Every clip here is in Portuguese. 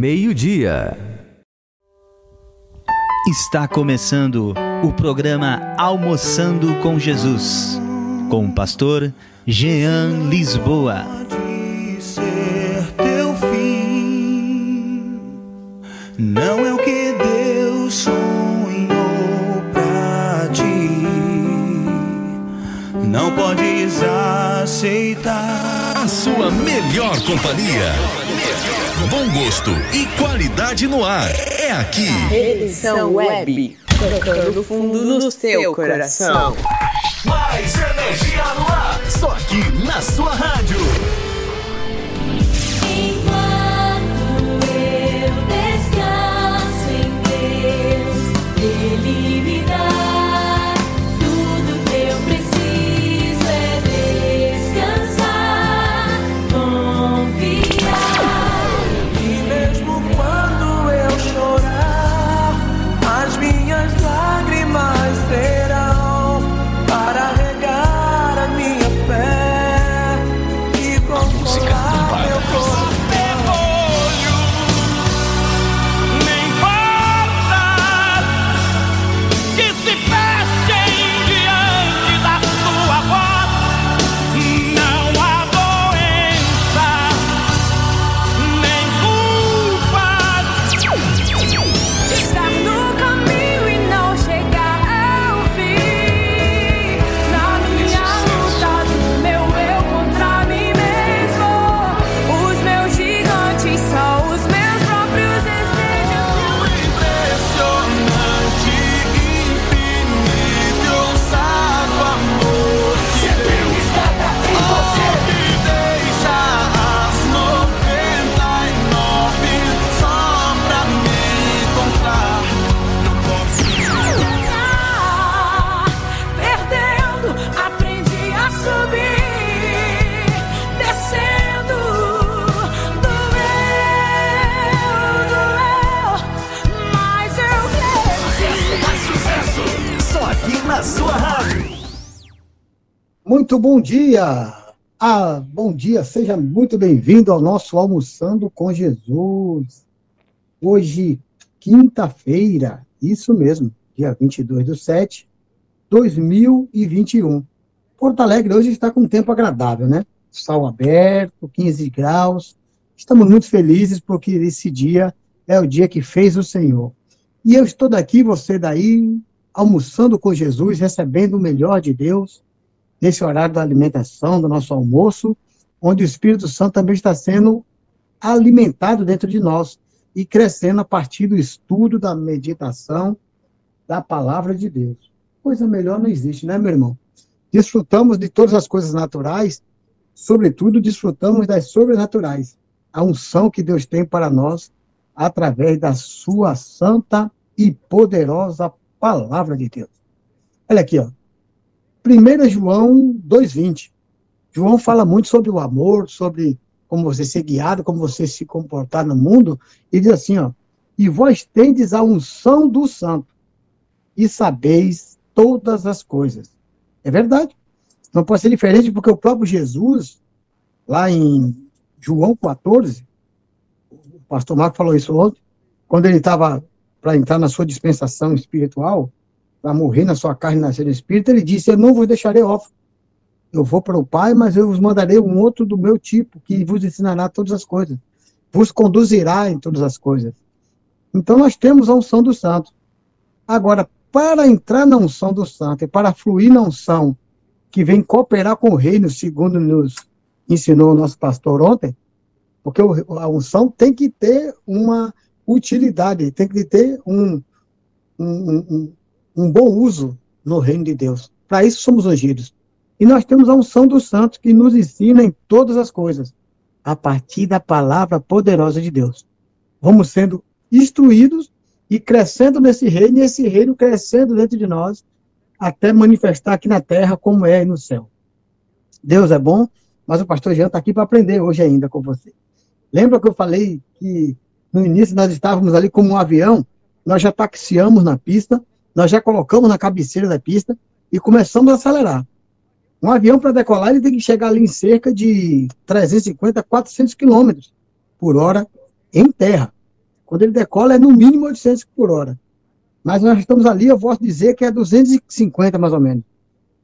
meio-dia. Está começando o programa Almoçando com Jesus, com o pastor Jean Lisboa. Pode ser teu fim, não é o que Deus sonhou pra ti. Não podes aceitar. A sua melhor companhia. Bom gosto e qualidade no ar. É aqui. Edição Web, tocando fundo no seu coração. Mais energia no ar. Só aqui na sua rádio. Enquanto eu descanso em Deus, Ele Muito bom dia! Ah, bom dia, seja muito bem-vindo ao nosso Almoçando com Jesus. Hoje, quinta-feira, isso mesmo, dia 22 do 7, 2021. Porto Alegre hoje está com um tempo agradável, né? Sol aberto, 15 graus. Estamos muito felizes porque esse dia é o dia que fez o Senhor. E eu estou daqui, você daí, almoçando com Jesus, recebendo o melhor de Deus, nesse horário da alimentação, do nosso almoço, onde o Espírito Santo também está sendo alimentado dentro de nós e crescendo a partir do estudo, da meditação, da palavra de Deus. Coisa melhor não existe, né, meu irmão? Desfrutamos de todas as coisas naturais, sobretudo desfrutamos das sobrenaturais. A unção que Deus tem para nós através da sua santa e poderosa palavra de Deus. Olha aqui, ó. 1 João 2,20. João fala muito sobre o amor, sobre como você ser guiado, como você se comportar no mundo, e diz assim, ó, e vós tendes a unção do santo, e sabeis todas as coisas. É verdade. Não pode ser diferente, porque o próprio Jesus, lá em João 14, o pastor Marco falou isso ontem, quando ele estava para entrar na sua dispensação espiritual, para morrer na sua carne e nascer no espírito, ele disse, eu não vos deixarei órfão. Eu vou para o Pai, mas eu vos mandarei um outro do meu tipo, que vos ensinará todas as coisas. Vos conduzirá em todas as coisas. Então nós temos a unção do santo. Agora, para entrar na unção do santo e para fluir na unção que vem cooperar com o reino, segundo nos ensinou o nosso pastor ontem, porque a unção tem que ter uma utilidade, tem que ter um, um, um bom uso no reino de Deus. Para isso somos ungidos. E nós temos a unção dos santos que nos ensina em todas as coisas, a partir da palavra poderosa de Deus. Vamos sendo instruídos e crescendo nesse reino, e esse reino crescendo dentro de nós, até manifestar aqui na terra como é no céu. Deus é bom, mas o pastor Jean está aqui para aprender hoje ainda com você. Lembra que eu falei que no início nós estávamos ali como um avião, nós já taxiamos na pista, nós já colocamos na cabeceira da pista e começamos a acelerar. Um avião para decolar, ele tem que chegar ali em cerca de 350, 400 quilômetros por hora em terra. Quando ele decola é no mínimo 800 por hora. Mas nós estamos ali, eu posso dizer que é 250 mais ou menos.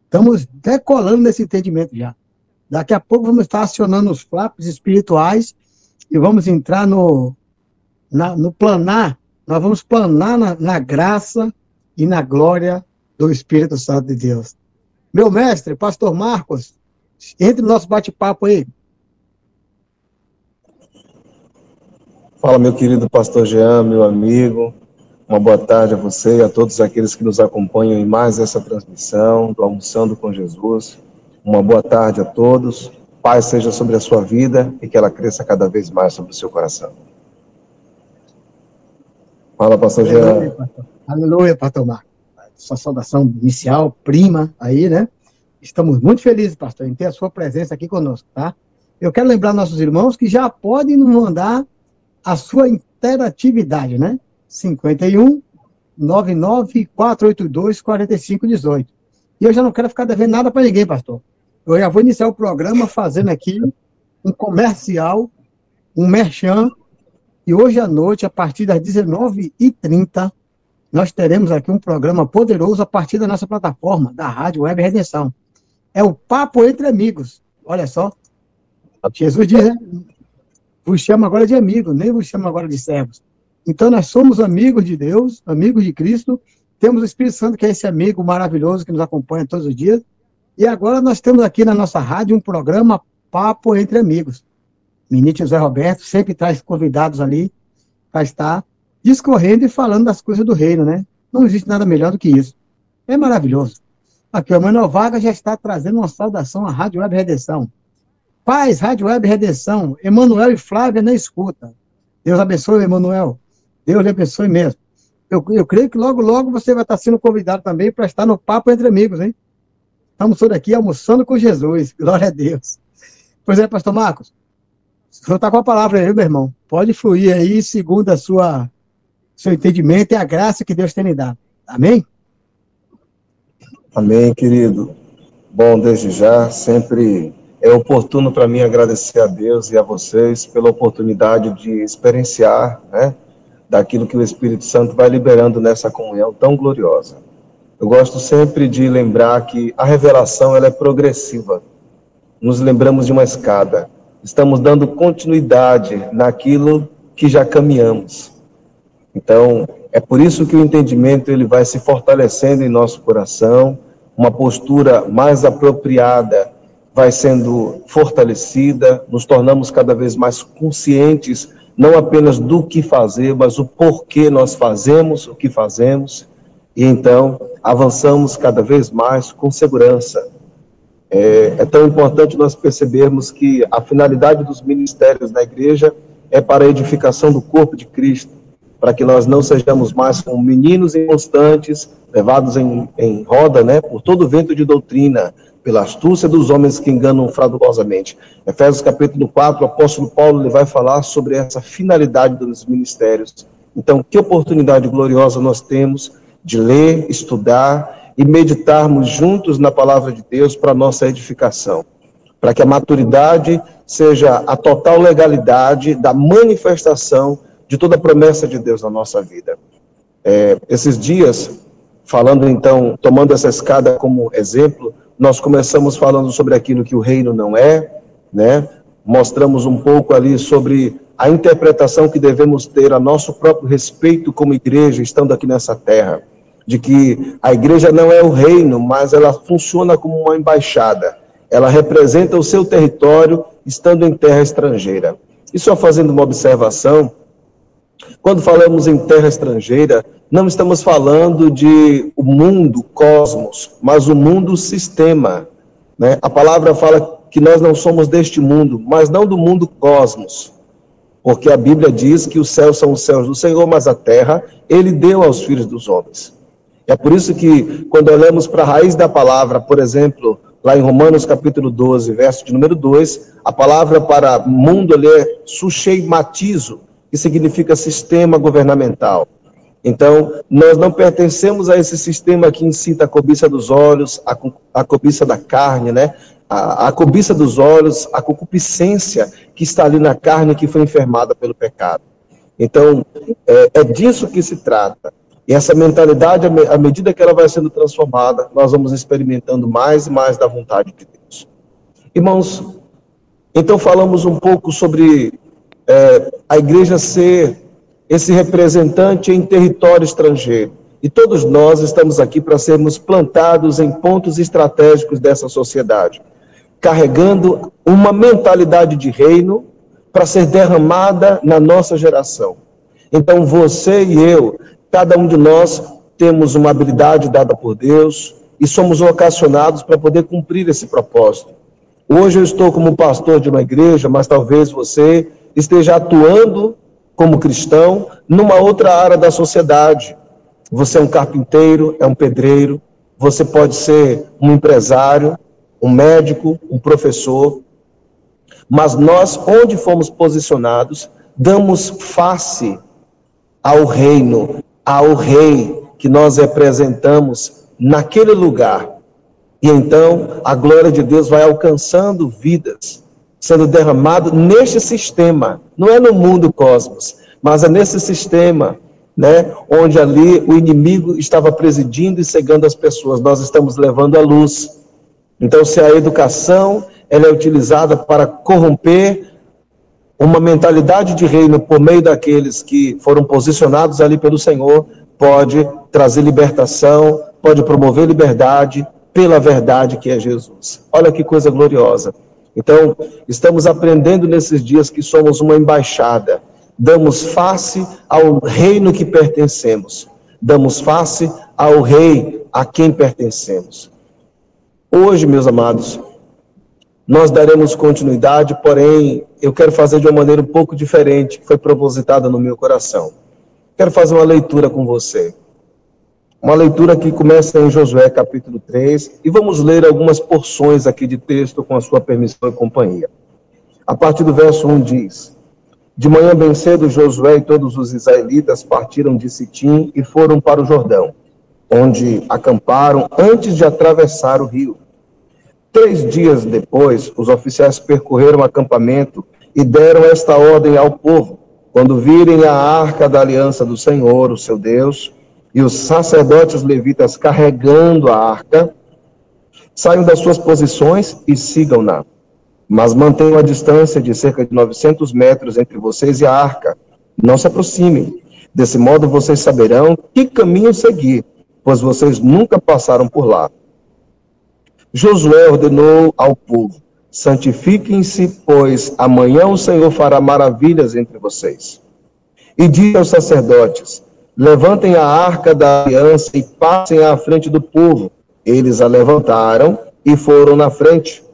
Estamos decolando nesse entendimento já. Daqui a pouco vamos estar acionando os flaps espirituais e vamos entrar no, na- no planar. Nós vamos planar na, na graça e na glória do Espírito Santo de Deus. Meu mestre, pastor Marcos, entre no nosso bate-papo aí. Fala, meu querido pastor Jean, meu amigo. Uma boa tarde a você e a todos aqueles que nos acompanham em mais essa transmissão do Almoçando com Jesus. Uma boa tarde a todos. Paz seja sobre a sua vida e que ela cresça cada vez mais sobre o seu coração. Fala, pastor Jean. Aleluia, pastor Marcos. Sua saudação inicial, prima, aí, né? Estamos muito felizes, pastor, em ter a sua presença aqui conosco, tá? Eu quero lembrar nossos irmãos que já podem nos mandar a sua interatividade, né? 51 99 482 4518. E eu já não quero ficar devendo nada para ninguém, pastor. Eu já vou iniciar o programa fazendo aqui um comercial, um merchan, e hoje à noite, a partir das 19h30, nós teremos aqui um programa poderoso a partir da nossa plataforma, da Rádio Web Redenção. É o Papo Entre Amigos. Olha só. Jesus diz, né? Vos chama agora de amigos, nem vos chama agora de servos. Então, nós somos amigos de Deus, amigos de Cristo, temos o Espírito Santo, que é esse amigo maravilhoso que nos acompanha todos os dias, e agora nós temos aqui na nossa rádio um programa Papo Entre Amigos. Ministro José Roberto sempre traz convidados ali para estar discorrendo e falando das coisas do reino, né? Não existe nada melhor do que isso. É maravilhoso. Aqui, o Manuel Vaga já está trazendo uma saudação à Rádio Web Redenção. Paz, Rádio Web Redenção, Emanuel e Flávia na escuta. Deus abençoe, Emanuel. Deus lhe abençoe mesmo. Eu, eu creio que logo, logo você vai estar sendo convidado também para estar no Papo Entre Amigos, hein? Estamos todos aqui almoçando com Jesus. Glória a Deus. Pois é, pastor Marcos. Senhor está com a palavra aí, meu irmão. Pode fluir aí, segundo a sua seu entendimento e a graça que Deus tem lhe dado. Amém? Amém, querido. Bom, desde já, sempre é oportuno para mim agradecer a Deus e a vocês pela oportunidade de experienciar, né, daquilo que o Espírito Santo vai liberando nessa comunhão tão gloriosa. Eu gosto sempre de lembrar que a revelação ela é progressiva. Nos lembramos de uma escada. Estamos dando continuidade naquilo que já caminhamos. Então, é por isso que o entendimento ele vai se fortalecendo em nosso coração, uma postura mais apropriada vai sendo fortalecida, nos tornamos cada vez mais conscientes, não apenas do que fazer, mas o porquê nós fazemos o que fazemos, e então avançamos cada vez mais com segurança. É, é tão importante nós percebermos que a finalidade dos ministérios da igreja é para a edificação do corpo de Cristo, para que nós não sejamos mais como meninos inconstantes, levados em, em roda, né, por todo vento de doutrina, pela astúcia dos homens que enganam fraudulosamente. Efésios capítulo 4, o apóstolo Paulo ele vai falar sobre essa finalidade dos ministérios. Então, que oportunidade gloriosa nós temos de ler, estudar e meditarmos juntos na palavra de Deus para nossa edificação, para que a maturidade seja a total legalidade da manifestação de toda a promessa de Deus na nossa vida. É, esses dias, falando então, tomando essa escada como exemplo, nós começamos falando sobre aquilo que o reino não é, né? Mostramos um pouco ali sobre a interpretação que devemos ter a nosso próprio respeito como igreja, estando aqui nessa terra, de que a igreja não é o reino, mas ela funciona como uma embaixada. Ela representa o seu território estando em terra estrangeira. E só fazendo uma observação, quando falamos em terra estrangeira, não estamos falando de o mundo, cosmos, mas o mundo sistema. Né? A palavra fala que nós não somos deste mundo, mas não do mundo cosmos. Porque a Bíblia diz que os céus são os céus do Senhor, mas a terra ele deu aos filhos dos homens. É por isso que, quando olhamos para a raiz da palavra, por exemplo, lá em Romanos capítulo 12, verso de número 2, a palavra para mundo ali é sucheimatizo, que significa sistema governamental. Então, nós não pertencemos a esse sistema que incita a cobiça dos olhos, a, a cobiça da carne, né? A, a cobiça dos olhos, a concupiscência que está ali na carne que foi enfermada pelo pecado. Então, é, é disso que se trata. E essa mentalidade, à me- à medida que ela vai sendo transformada, nós vamos experimentando mais e mais da vontade de Deus. Irmãos, então falamos um pouco sobre é, a igreja ser esse representante em território estrangeiro. E todos nós estamos aqui para sermos plantados em pontos estratégicos dessa sociedade, carregando uma mentalidade de reino para ser derramada na nossa geração. Então você e eu, cada um de nós temos uma habilidade dada por Deus e somos vocacionados para poder cumprir esse propósito. Hoje eu estou como pastor de uma igreja, mas talvez você esteja atuando como cristão numa outra área da sociedade. Você é um carpinteiro, é um pedreiro, você pode ser um empresário, um médico, um professor. Mas nós, onde fomos posicionados, damos face ao reino, ao rei que nós representamos naquele lugar. E então a glória de Deus vai alcançando vidas, sendo derramado neste sistema, não é no mundo cosmos, mas é nesse sistema, né, onde ali o inimigo estava presidindo e cegando as pessoas. Nós estamos levando a luz. Então, se a educação ela é utilizada para corromper uma mentalidade de reino por meio daqueles que foram posicionados ali pelo Senhor, pode trazer libertação, pode promover liberdade pela verdade que é Jesus. Olha que coisa gloriosa. Então, estamos aprendendo nesses dias que somos uma embaixada. Damos face ao reino que pertencemos. Damos face ao rei a quem pertencemos. Hoje, meus amados, nós daremos continuidade, porém, eu quero fazer de uma maneira um pouco diferente, que foi propositada no meu coração. Quero fazer uma leitura com você. Uma leitura que começa em Josué capítulo 3, e vamos ler algumas porções aqui de texto com a sua permissão e companhia. A partir do verso 1 diz: De manhã bem cedo, Josué e todos os israelitas partiram de Sitim e foram para o Jordão, onde acamparam antes de atravessar o rio. Três dias depois, os oficiais percorreram o acampamento e deram esta ordem ao povo: quando virem a arca da aliança do Senhor, o seu Deus, e os sacerdotes levitas carregando a arca, saiam das suas posições e sigam-na. Mas mantenham a distância de cerca de 900 metros entre vocês e a arca. Não se aproximem. Desse modo vocês saberão que caminho seguir, pois vocês nunca passaram por lá. Josué ordenou ao povo: santifiquem-se, pois amanhã o Senhor fará maravilhas entre vocês. E disse aos sacerdotes: levantem a arca da aliança e passem à frente do povo. Eles a levantaram e foram na frente.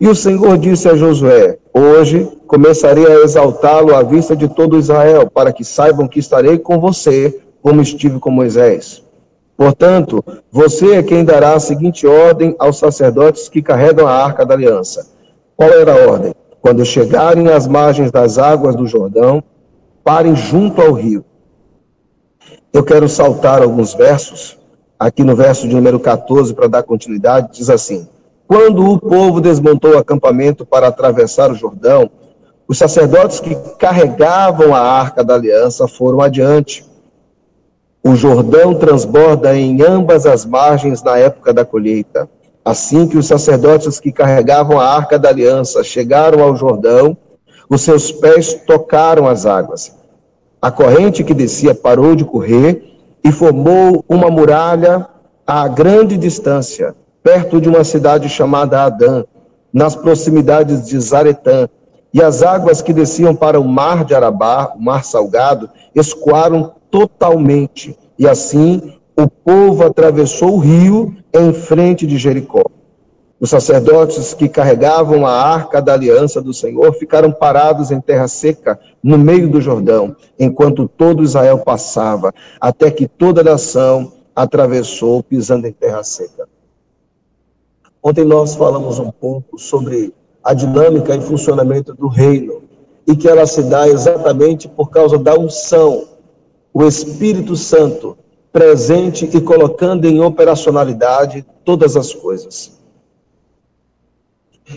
E o Senhor disse a Josué: Hoje começarei a exaltá-lo à vista de todo Israel, para que saibam que estarei com você, como estive com Moisés. Portanto, você é quem dará a seguinte ordem aos sacerdotes que carregam a arca da aliança. Qual era a ordem? Quando chegarem às margens das águas do Jordão, parem junto ao rio. Eu quero saltar alguns versos. Aqui no verso de número 14, para dar continuidade, diz assim: Quando o povo desmontou o acampamento para atravessar o Jordão, os sacerdotes que carregavam a arca da aliança foram adiante. O Jordão transborda em ambas as margens na época da colheita. Assim que os sacerdotes que carregavam a arca da aliança chegaram ao Jordão, os seus pés tocaram as águas. A corrente que descia parou de correr e formou uma muralha a grande distância, perto de uma cidade chamada Adã, nas proximidades de Zaretã. E as águas que desciam para o mar de Arabá, o mar salgado, escoaram totalmente. E assim o povo atravessou o rio em frente de Jericó. Os sacerdotes que carregavam a arca da aliança do Senhor ficaram parados em terra seca, no meio do Jordão, enquanto todo Israel passava, até que toda a nação atravessou, pisando em terra seca. Ontem nós falamos um pouco sobre a dinâmica e funcionamento do reino, e que ela se dá exatamente por causa da unção, o Espírito Santo presente e colocando em operacionalidade todas as coisas.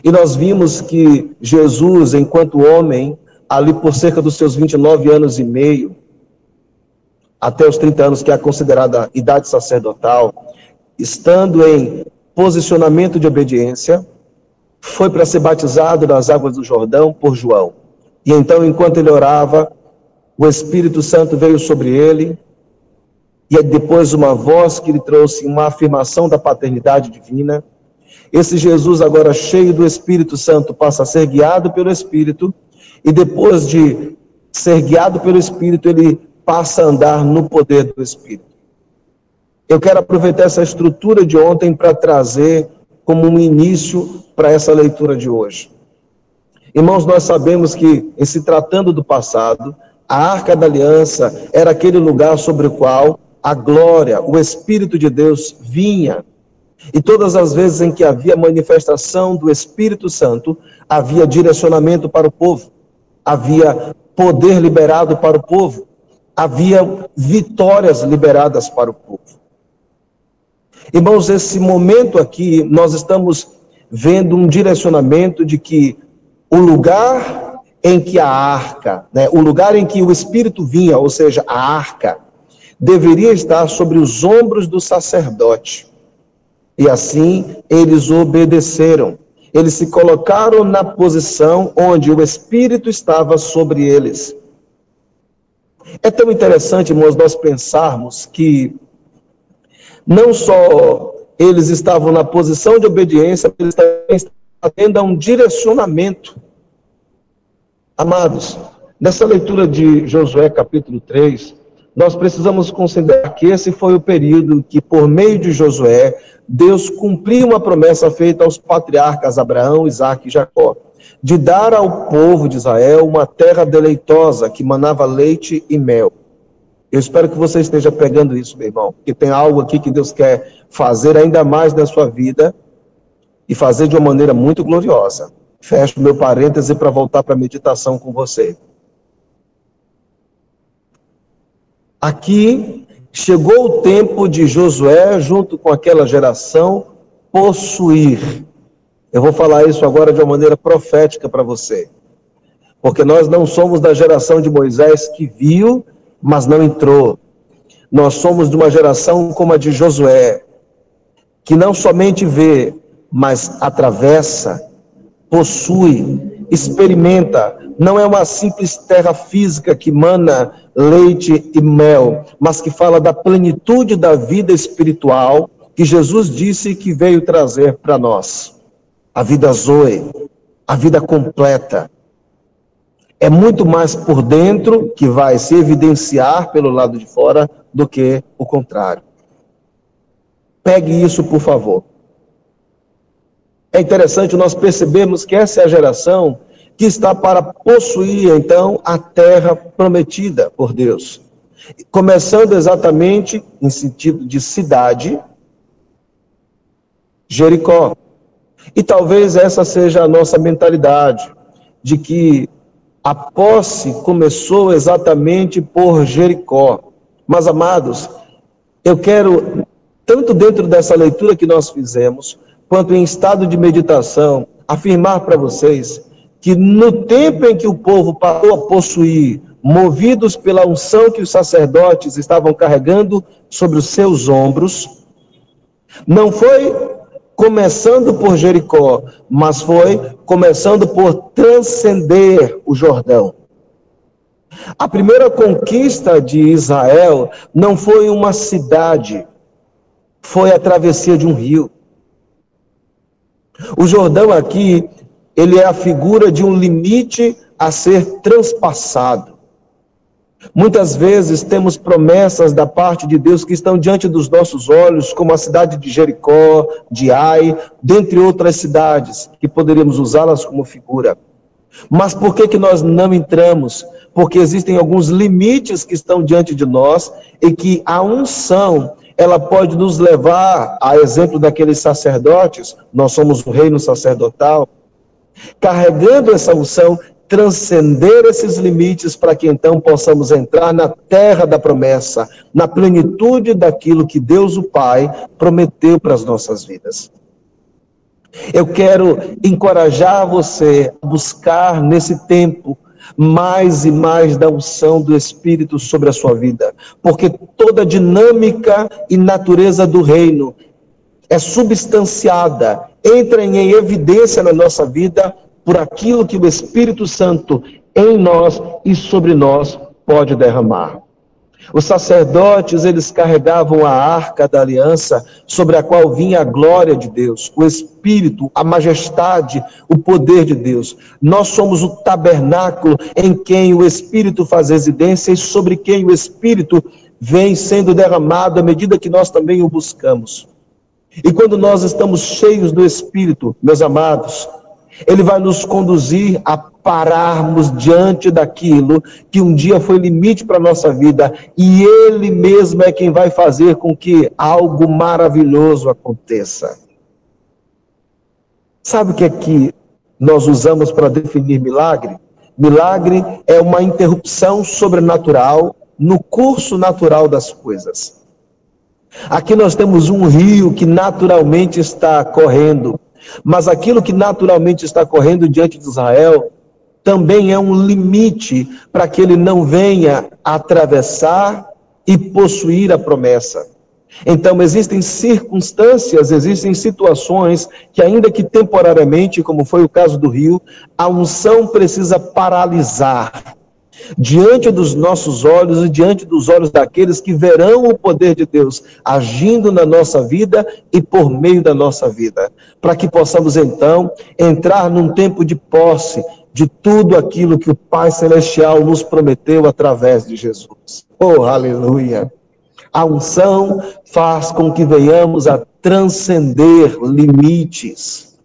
E nós vimos que Jesus, enquanto homem, ali por cerca dos seus 29 anos e meio, até os 30 anos, que é a considerada idade sacerdotal, estando em posicionamento de obediência, foi para ser batizado nas águas do Jordão por João. E então, enquanto ele orava, o Espírito Santo veio sobre ele, e depois uma voz que lhe trouxe uma afirmação da paternidade divina. Esse Jesus, agora cheio do Espírito Santo, passa a ser guiado pelo Espírito, e depois de ser guiado pelo Espírito, ele passa a andar no poder do Espírito. Eu quero aproveitar essa estrutura de ontem para trazer como um início para essa leitura de hoje. Irmãos, nós sabemos que, em se tratando do passado, a arca da aliança era aquele lugar sobre o qual a glória, o Espírito de Deus vinha. E todas as vezes em que havia manifestação do Espírito Santo, havia direcionamento para o povo, havia poder liberado para o povo, havia vitórias liberadas para o povo. Irmãos, esse momento aqui, nós estamos vendo um direcionamento de que o lugar em que a arca, né, o lugar em que o Espírito vinha, ou seja, a arca, deveria estar sobre os ombros do sacerdote. E assim eles obedeceram. Eles se colocaram na posição onde o Espírito estava sobre eles. É tão interessante, irmãos, nós pensarmos que não só eles estavam na posição de obediência, eles também estavam tendo um direcionamento. Amados, nessa leitura de Josué capítulo 3, nós precisamos considerar que esse foi o período que, por meio de Josué, Deus cumpriu uma promessa feita aos patriarcas Abraão, Isaac e Jacó, de dar ao povo de Israel uma terra deleitosa que manava leite e mel. Eu espero que você esteja pegando isso, meu irmão, porque tem algo aqui que Deus quer fazer ainda mais na sua vida e fazer de uma maneira muito gloriosa. Fecho meu parêntese para voltar para a meditação com você. Aqui chegou o tempo de Josué, junto com aquela geração, possuir. Eu vou falar isso agora de uma maneira profética para você. Porque nós não somos da geração de Moisés que viu, mas não entrou. Nós somos de uma geração como a de Josué, que não somente vê, mas atravessa, possui, experimenta. Não é uma simples terra física que mana leite e mel, mas que fala da plenitude da vida espiritual que Jesus disse que veio trazer para nós. A vida Zoe, a vida completa. É muito mais por dentro que vai se evidenciar pelo lado de fora do que o contrário. Pegue isso, por favor. É interessante nós percebermos que essa é a geração que está para possuir, então, a terra prometida por Deus. Começando exatamente em sentido de cidade, Jericó. E talvez essa seja a nossa mentalidade, de que a posse começou exatamente por Jericó. Mas, amados, eu quero, tanto dentro dessa leitura que nós fizemos, quanto em estado de meditação, afirmar para vocês que no tempo em que o povo parou a possuir, movidos pela unção que os sacerdotes estavam carregando sobre os seus ombros, não foi começando por Jericó, mas foi começando por transcender o Jordão. A primeira conquista de Israel não foi uma cidade, foi a travessia de um rio. O Jordão aqui ele é a figura de um limite a ser transpassado. Muitas vezes temos promessas da parte de Deus que estão diante dos nossos olhos, como a cidade de Jericó, de Ai, dentre outras cidades, que poderíamos usá-las como figura. Mas por que, que nós não entramos? Porque existem alguns limites que estão diante de nós e que a unção ela pode nos levar, a exemplo daqueles sacerdotes, nós somos o reino sacerdotal, carregando essa unção, transcender esses limites para que então possamos entrar na terra da promessa, na plenitude daquilo que Deus o Pai prometeu para as nossas vidas. Eu quero encorajar você a buscar nesse tempo mais e mais da unção do Espírito sobre a sua vida, porque toda dinâmica e natureza do reino é substanciada, entra em evidência na nossa vida por aquilo que o Espírito Santo em nós e sobre nós pode derramar. Os sacerdotes, eles carregavam a arca da aliança, sobre a qual vinha a glória de Deus, o Espírito, a majestade, o poder de Deus. Nós somos o tabernáculo em quem o Espírito faz residência e sobre quem o Espírito vem sendo derramado à medida que nós também o buscamos. E quando nós estamos cheios do Espírito, meus amados, ele vai nos conduzir a pararmos diante daquilo que um dia foi limite para a nossa vida, e Ele mesmo é quem vai fazer com que algo maravilhoso aconteça. Sabe o que é que nós usamos para definir milagre? Milagre é uma interrupção sobrenatural no curso natural das coisas. Aqui nós temos um rio que naturalmente está correndo, mas aquilo que naturalmente está correndo diante de Israel também é um limite para que ele não venha atravessar e possuir a promessa. Então, existem circunstâncias, existem situações que, ainda que temporariamente, como foi o caso do rio, a unção precisa paralisar diante dos nossos olhos e diante dos olhos daqueles que verão o poder de Deus agindo na nossa vida e por meio da nossa vida, para que possamos então entrar num tempo de posse de tudo aquilo que o Pai Celestial nos prometeu através de Jesus. Oh, aleluia! A unção faz com que venhamos a transcender limites.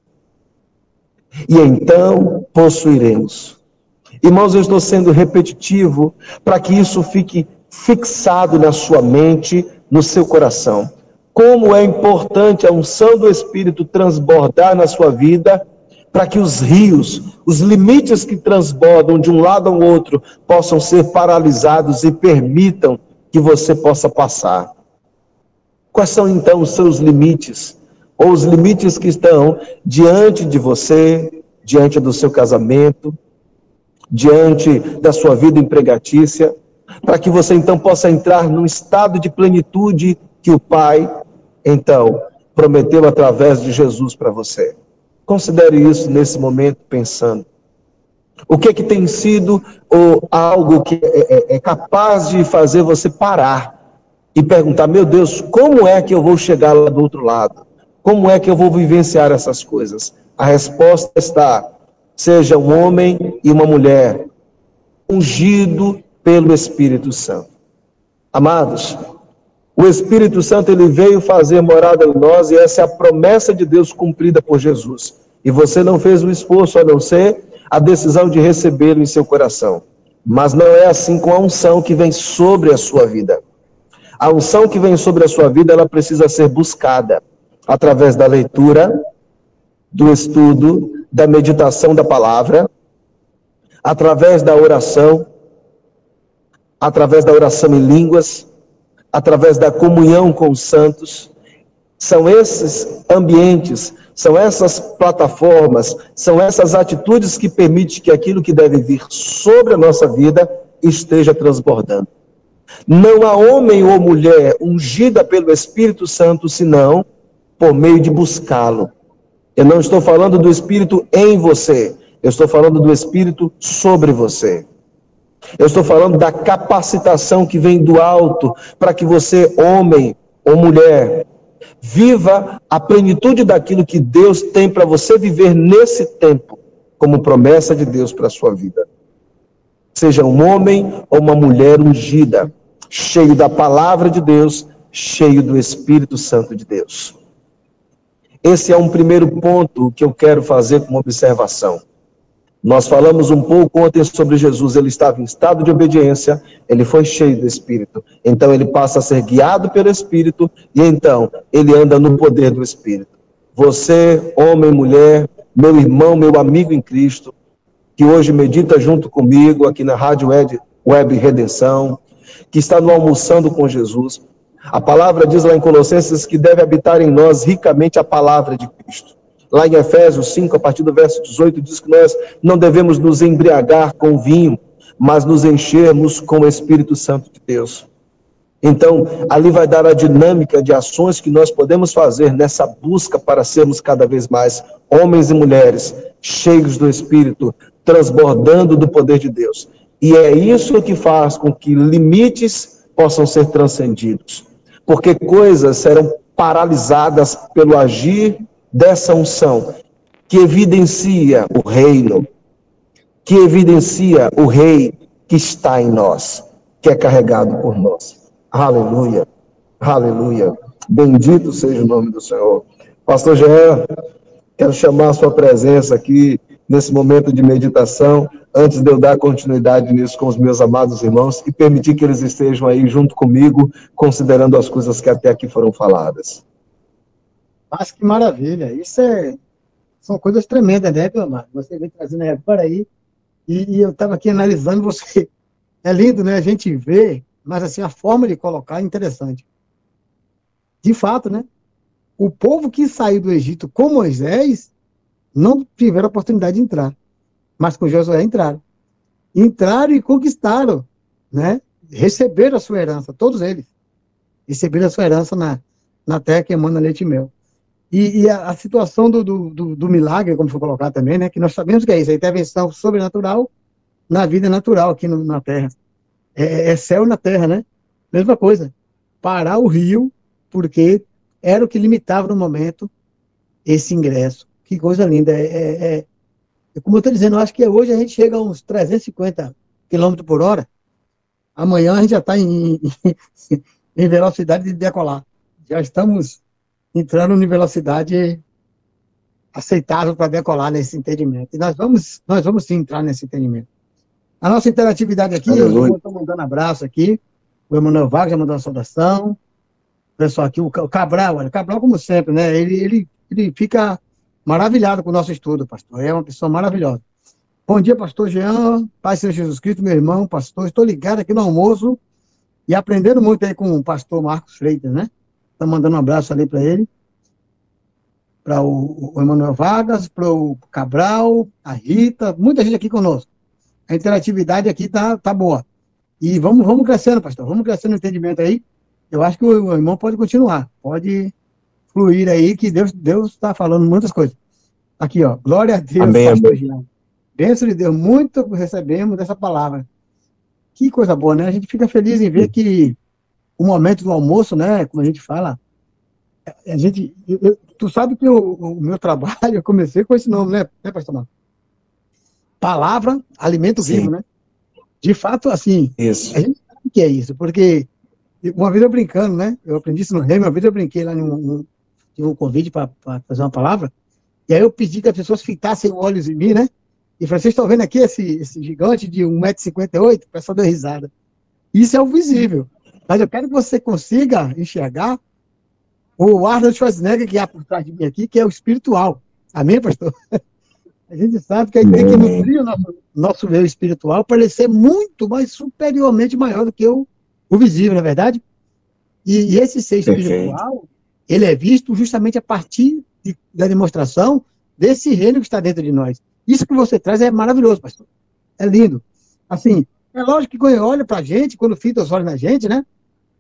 E então possuiremos. Irmãos, eu estou sendo repetitivo para que isso fique fixado na sua mente, no seu coração. Como é importante a unção do Espírito transbordar na sua vida para que os rios, os limites que transbordam de um lado ao outro, possam ser paralisados e permitam que você possa passar. Quais são então os seus limites? Ou os limites que estão diante de você, diante do seu casamento, diante da sua vida empregatícia, para que você então possa entrar num estado de plenitude que o Pai, então, prometeu através de Jesus para você. Considere isso nesse momento pensando. O que, é que tem sido ou, algo que é, é, é capaz de fazer você parar e perguntar: meu Deus, como é que eu vou chegar lá do outro lado? Como é que eu vou vivenciar essas coisas? A resposta está: seja um homem e uma mulher ungido pelo Espírito Santo. Amados, o Espírito Santo ele veio fazer morada em nós e essa é a promessa de Deus cumprida por Jesus. E você não fez o esforço a não ser a decisão de recebê-lo em seu coração. Mas não é assim com a unção que vem sobre a sua vida. A unção que vem sobre a sua vida, ela precisa ser buscada através da leitura, do estudo, da meditação da palavra, através da oração, através da oração em línguas, através da comunhão com os santos. São esses ambientes, são essas plataformas, são essas atitudes que permitem que aquilo que deve vir sobre a nossa vida esteja transbordando. Não há homem ou mulher ungida pelo Espírito Santo senão por meio de buscá-lo. Eu não estou falando do Espírito em você, eu estou falando do Espírito sobre você. Eu estou falando da capacitação que vem do alto para que você, homem ou mulher, viva a plenitude daquilo que Deus tem para você viver nesse tempo, como promessa de Deus para a sua vida. Seja um homem ou uma mulher ungida, cheio da palavra de Deus, cheio do Espírito Santo de Deus. Esse é um primeiro ponto que eu quero fazer como observação. Nós falamos um pouco ontem sobre Jesus, ele estava em estado de obediência, ele foi cheio do Espírito. Então ele passa a ser guiado pelo Espírito e então ele anda no poder do Espírito. Você, homem, mulher, meu irmão, meu amigo em Cristo, que hoje medita junto comigo aqui na Rádio Web Redenção, que está no almoçando com Jesus. A palavra diz lá em Colossenses que deve habitar em nós ricamente a palavra de Cristo. Lá em Efésios 5, a partir do verso 18, diz que nós não devemos nos embriagar com vinho, mas nos enchermos com o Espírito Santo de Deus. Então, ali vai dar a dinâmica de ações que nós podemos fazer nessa busca para sermos cada vez mais homens e mulheres cheios do Espírito, transbordando do poder de Deus. E é isso que faz com que limites possam ser transcendidos. Porque coisas serão paralisadas pelo agir dessa unção, que evidencia o reino, que evidencia o rei que está em nós, que é carregado por nós. Aleluia, aleluia. Bendito seja o nome do Senhor. Pastor Jean, quero chamar a sua presença aqui nesse momento de meditação, antes de eu dar continuidade nisso com os meus amados irmãos e permitir que eles estejam aí junto comigo, considerando as coisas que até aqui foram faladas. Mas que maravilha. Isso é. São coisas tremendas, né, meu amado? Você vem trazendo a para aí. E, e eu estava aqui analisando você. É lindo, né? A gente vê, mas assim, a forma de colocar é interessante. De fato, né? O povo que saiu do Egito com Moisés não tiveram a oportunidade de entrar. Mas com Josué entraram. Entraram e conquistaram, né? Receberam a sua herança, todos eles. Receberam a sua herança na, na terra que emana leite e mel. E, e a, a, situação do, do, do, milagre, como foi colocado também, né? Que nós sabemos que é isso, a intervenção sobrenatural na vida natural aqui no, na terra. É, é céu na terra, né? Mesma coisa. Parar o rio, porque era o que limitava no momento esse ingresso. Que coisa linda. É, é, é como eu estou dizendo, eu acho que hoje a gente chega a uns 350 km por hora. Amanhã a gente já está em, em velocidade de decolar. Já estamos entrando em velocidade aceitável para decolar nesse entendimento. E nós vamos, nós vamos sim entrar nesse entendimento. A nossa interatividade aqui, Aleluia. eu estou mandando abraço aqui. O Emanuel Vargas já mandou uma saudação. O pessoal aqui, o Cabral, olha, Cabral, como sempre, né? Ele, ele, ele fica maravilhado com o nosso estudo, pastor. É uma pessoa maravilhosa. Bom dia, pastor Jean, Pai Senhor Jesus Cristo, meu irmão, pastor. Estou ligado aqui no almoço e aprendendo muito aí com o pastor Marcos Freitas, né? Está mandando um abraço ali para ele. Para o, o Emanuel Vargas, para o Cabral, a Rita, muita gente aqui conosco. A interatividade aqui tá, tá boa. E vamos, vamos crescendo, pastor. Vamos crescendo no entendimento aí. Eu acho que o, o irmão pode continuar. Pode fluir aí, que Deus Deus está falando muitas coisas. Aqui, ó. Glória a Deus, amém, Jean. Bênção de Deus, muito recebemos dessa palavra. Que coisa boa, né? A gente fica feliz em ver que o momento do almoço, né? Como a gente fala, a gente. Eu, tu sabe que o, o, meu trabalho, eu comecei com esse nome, né, né pastor Marcos? Palavra, alimento Sim. vivo, né? De fato, assim, isso. a gente sabe o que é isso, porque uma vez eu brincando, né? Eu aprendi isso no Rei, uma vez eu brinquei lá num, tive um convite para fazer uma palavra, e aí eu pedi que as pessoas fitassem olhos em mim, né? E falei, vocês estão vendo aqui esse, esse gigante de 1,58m? O pessoal deu risada. Isso é o visível. Mas eu quero que você consiga enxergar o Arnold Schwarzenegger que há por trás de mim aqui, que é o espiritual. Amém, pastor? A gente sabe que a gente tem que nutrir o nosso, nosso meio espiritual para ele ser muito mais superiormente maior do que o, o visível, não é verdade? E, e esse ser espiritual, ele é visto justamente a partir de, da demonstração desse reino que está dentro de nós. Isso que você traz é maravilhoso, pastor. É lindo. Assim, é lógico que quando olha para a gente, quando fita os olhos na gente, né?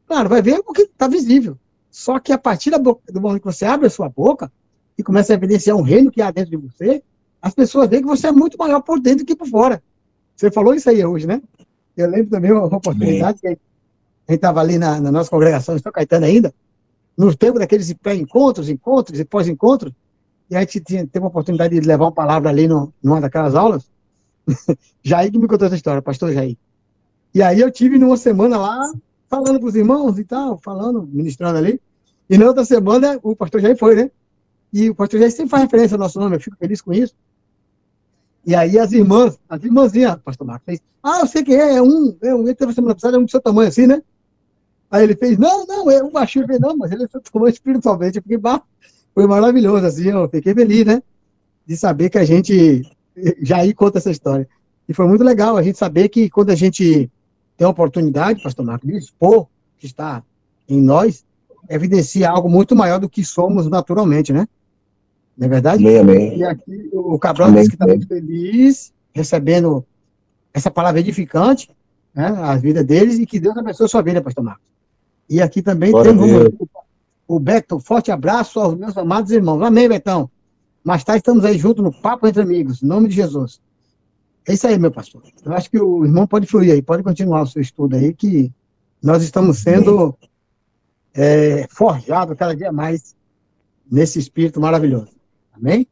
Claro, vai ver o que está visível. Só que a partir boca, do momento que você abre a sua boca e começa a evidenciar um reino que há dentro de você, as pessoas veem que você é muito maior por dentro que por fora. Você falou isso aí hoje, né? Eu lembro também uma oportunidade Bem. que a gente estava ali na, na, nossa congregação, estou Caetano ainda, nos tempos daqueles pré-encontros, encontros e pós-encontros, e a gente tinha, teve a oportunidade de levar uma palavra ali no, numa daquelas aulas. Jair que me contou essa história, pastor Jair. E aí eu tive numa semana lá, falando para os irmãos e tal, falando, ministrando ali. E na outra semana o pastor Jair foi, né? E o pastor Jair sempre faz referência ao nosso nome, eu fico feliz com isso. E aí as irmãs, as irmãzinhas, pastor Marcos, fez, ah, eu sei que é, é um, é um, ele teve semana passada, é um do seu tamanho assim, né? Aí ele fez, não, não, é um baixinho. Eu falei, não, mas ele tamanho espiritualmente. Eu fiquei, bah, foi maravilhoso, assim, eu fiquei feliz, né? De saber que a gente, Jair conta essa história. E foi muito legal a gente saber que quando a gente tem a oportunidade, pastor Marcos, de expor que está em nós, evidencia algo muito maior do que somos naturalmente, né? Não é verdade? Amém, amém. E aqui o Cabral Amém, disse que está muito feliz, recebendo essa palavra edificante, né, a vida deles, e que Deus abençoe a sua vida, pastor Marcos. E aqui também Glória a temos Deus. o, Beto, forte abraço aos meus amados irmãos. Amém, Betão. Mais tarde estamos aí juntos no Papo Entre Amigos, em nome de Jesus. É isso aí, meu pastor. Eu acho que o irmão pode fluir aí, pode continuar o seu estudo aí, que nós estamos sendo é, forjados cada dia mais nesse espírito maravilhoso. Amém?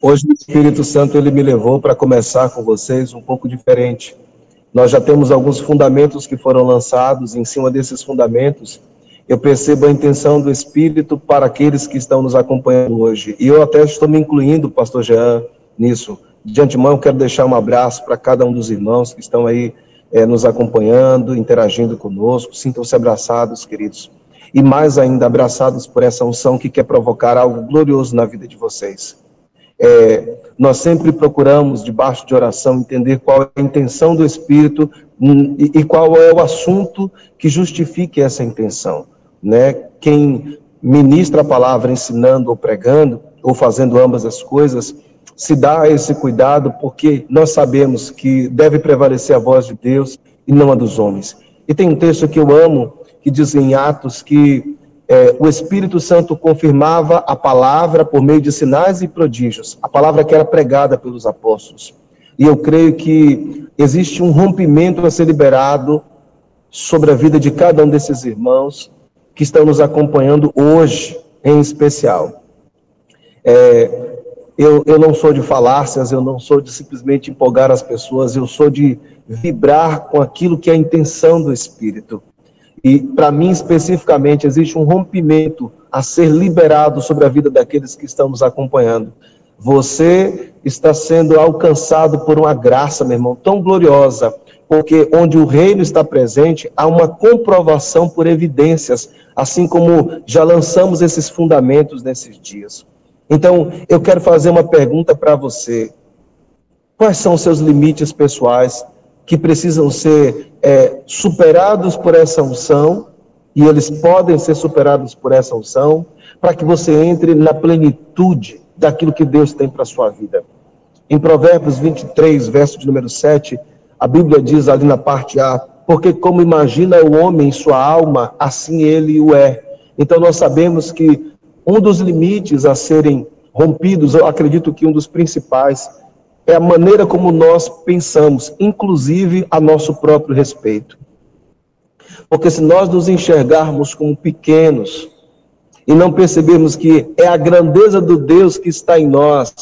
Hoje o Espírito Santo ele me levou para começar com vocês um pouco diferente. Nós já temos alguns fundamentos que foram lançados, em cima desses fundamentos, eu percebo a intenção do Espírito para aqueles que estão nos acompanhando hoje. E eu até estou me incluindo, pastor Jean, nisso. De antemão, quero deixar um abraço para cada um dos irmãos que estão aí eh, nos acompanhando, interagindo conosco. Sintam-se abraçados, queridos. E mais ainda, abraçados por essa unção que quer provocar algo glorioso na vida de vocês. É, nós sempre procuramos, debaixo de oração, entender qual é a intenção do Espírito e, e qual é o assunto que justifique essa intenção. Né? Quem ministra a palavra ensinando ou pregando, ou fazendo ambas as coisas, se dá esse cuidado porque nós sabemos que deve prevalecer a voz de Deus e não a dos homens. E tem um texto que eu amo, que diz em Atos que é, o Espírito Santo confirmava a palavra por meio de sinais e prodígios, a palavra que era pregada pelos apóstolos. E eu creio que existe um rompimento a ser liberado sobre a vida de cada um desses irmãos que estão nos acompanhando hoje, em especial. É, eu, eu não sou de falácias, eu não sou de simplesmente empolgar as pessoas, eu sou de vibrar com aquilo que é a intenção do Espírito. E para mim especificamente existe um rompimento a ser liberado sobre a vida daqueles que estão nos acompanhando. Você está sendo alcançado por uma graça, meu irmão, tão gloriosa, porque onde o reino está presente, há uma comprovação por evidências, assim como já lançamos esses fundamentos nesses dias. Então, eu quero fazer uma pergunta para você. Quais são os seus limites pessoais que precisam ser é, superados por essa unção, e eles podem ser superados por essa unção, para que você entre na plenitude daquilo que Deus tem para a sua vida. Em Provérbios 23, verso de número 7, a Bíblia diz ali na parte A, porque como imagina o homem em sua alma, assim ele o é. Então nós sabemos que um dos limites a serem rompidos, eu acredito que um dos principais, é a maneira como nós pensamos, inclusive a nosso próprio respeito. Porque se nós nos enxergarmos como pequenos e não percebermos que é a grandeza do Deus que está em nós,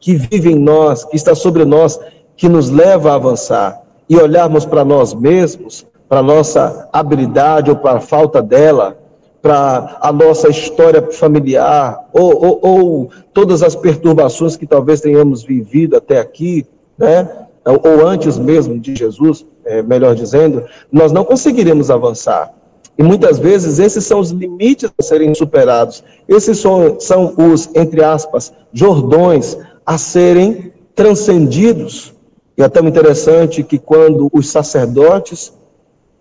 que vive em nós, que está sobre nós, que nos leva a avançar, e olharmos para nós mesmos, para nossa habilidade ou para a falta dela, para a nossa história familiar, ou, ou, ou, todas as perturbações que talvez tenhamos vivido até aqui, né? ou antes mesmo de Jesus, é, melhor dizendo, nós não conseguiremos avançar. E muitas vezes esses são os limites a serem superados. Esses são, são os, entre aspas, jordões a serem transcendidos. E é tão interessante que quando os sacerdotes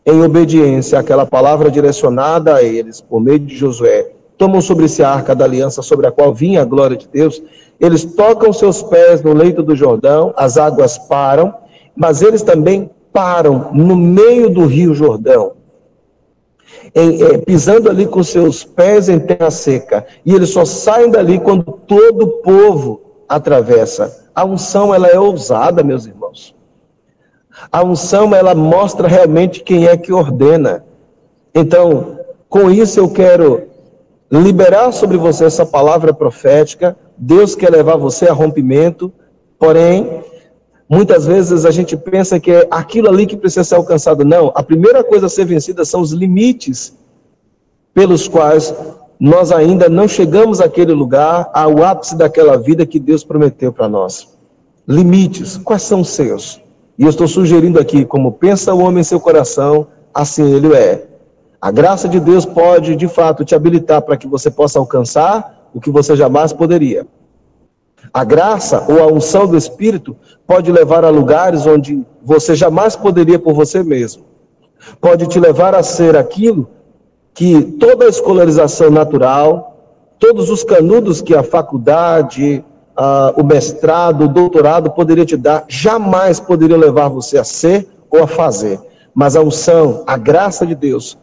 em obediência àquela palavra direcionada a eles, por meio de Josué, tomam sobre si a arca da aliança sobre a qual vinha a glória de Deus, eles tocam seus pés no leito do Jordão, as águas param, mas eles também param no meio do rio Jordão, em, é, pisando ali com seus pés em terra seca, e eles só saem dali quando todo o povo atravessa. A unção, ela é ousada, meus irmãos. A unção, ela mostra realmente quem é que ordena. Então, com isso eu quero liberar sobre você essa palavra profética. Deus quer levar você a rompimento, porém, muitas vezes a gente pensa que é aquilo ali que precisa ser alcançado. Não, a primeira coisa a ser vencida são os limites pelos quais nós ainda não chegamos àquele lugar, ao ápice daquela vida que Deus prometeu para nós. Limites, quais são os seus? E eu estou sugerindo aqui, como pensa o homem em seu coração, assim ele é. A graça de Deus pode, de fato, te habilitar para que você possa alcançar o que você jamais poderia. A graça ou a unção do Espírito pode levar a lugares onde você jamais poderia por você mesmo. Pode te levar a ser aquilo que toda a escolarização natural, todos os canudos que a faculdade, ah, o mestrado, o doutorado poderia te dar, jamais poderiam levar você a ser ou a fazer. Mas a unção, a graça de Deus,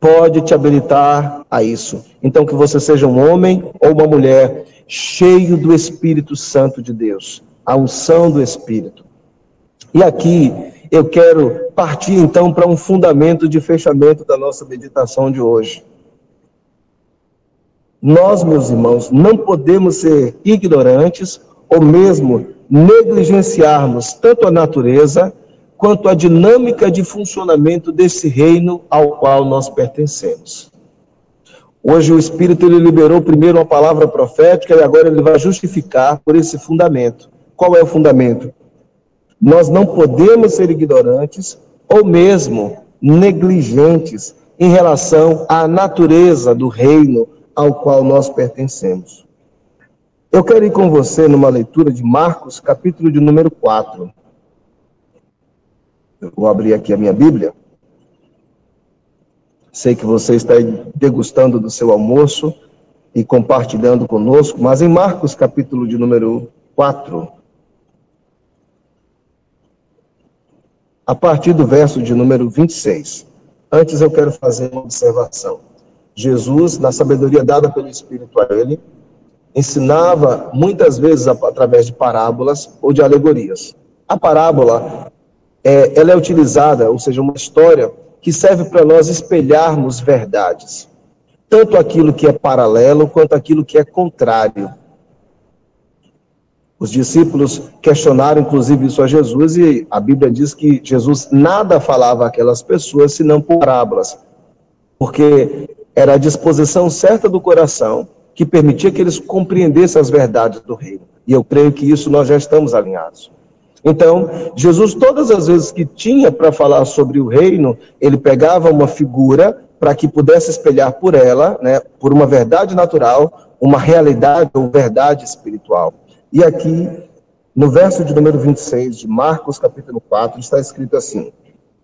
pode te habilitar a isso. Então, que você seja um homem ou uma mulher cheio do Espírito Santo de Deus, a unção do Espírito. E aqui eu quero partir então para um fundamento de fechamento da nossa meditação de hoje. Nós, meus irmãos, não podemos ser ignorantes ou mesmo negligenciarmos tanto a natureza quanto a dinâmica de funcionamento desse reino ao qual nós pertencemos. Hoje o Espírito ele liberou primeiro uma palavra profética e agora ele vai justificar por esse fundamento. Qual é o fundamento? Nós não podemos ser ignorantes ou mesmo negligentes em relação à natureza do reino ao qual nós pertencemos. Eu quero ir com você numa leitura de Marcos, capítulo de número 4. Eu vou abrir aqui a minha Bíblia. Sei que você está degustando do seu almoço e compartilhando conosco, mas em Marcos, capítulo de número 4, a partir do verso de número 26. Antes eu quero fazer uma observação. Jesus, na sabedoria dada pelo Espírito a ele, ensinava muitas vezes através de parábolas ou de alegorias. A parábola, é, ela é utilizada, ou seja, uma história que serve para nós espelharmos verdades, tanto aquilo que é paralelo quanto aquilo que é contrário. Os discípulos questionaram, inclusive, isso a Jesus, e a Bíblia diz que Jesus nada falava àquelas pessoas senão por parábolas, porque era a disposição certa do coração que permitia que eles compreendessem as verdades do reino. E eu creio que isso nós já estamos alinhados. Então, Jesus, todas as vezes que tinha para falar sobre o reino, ele pegava uma figura para que pudesse espelhar por ela, né, por uma verdade natural, uma realidade ou verdade espiritual. E aqui, no verso de número 26 de Marcos, capítulo 4, está escrito assim: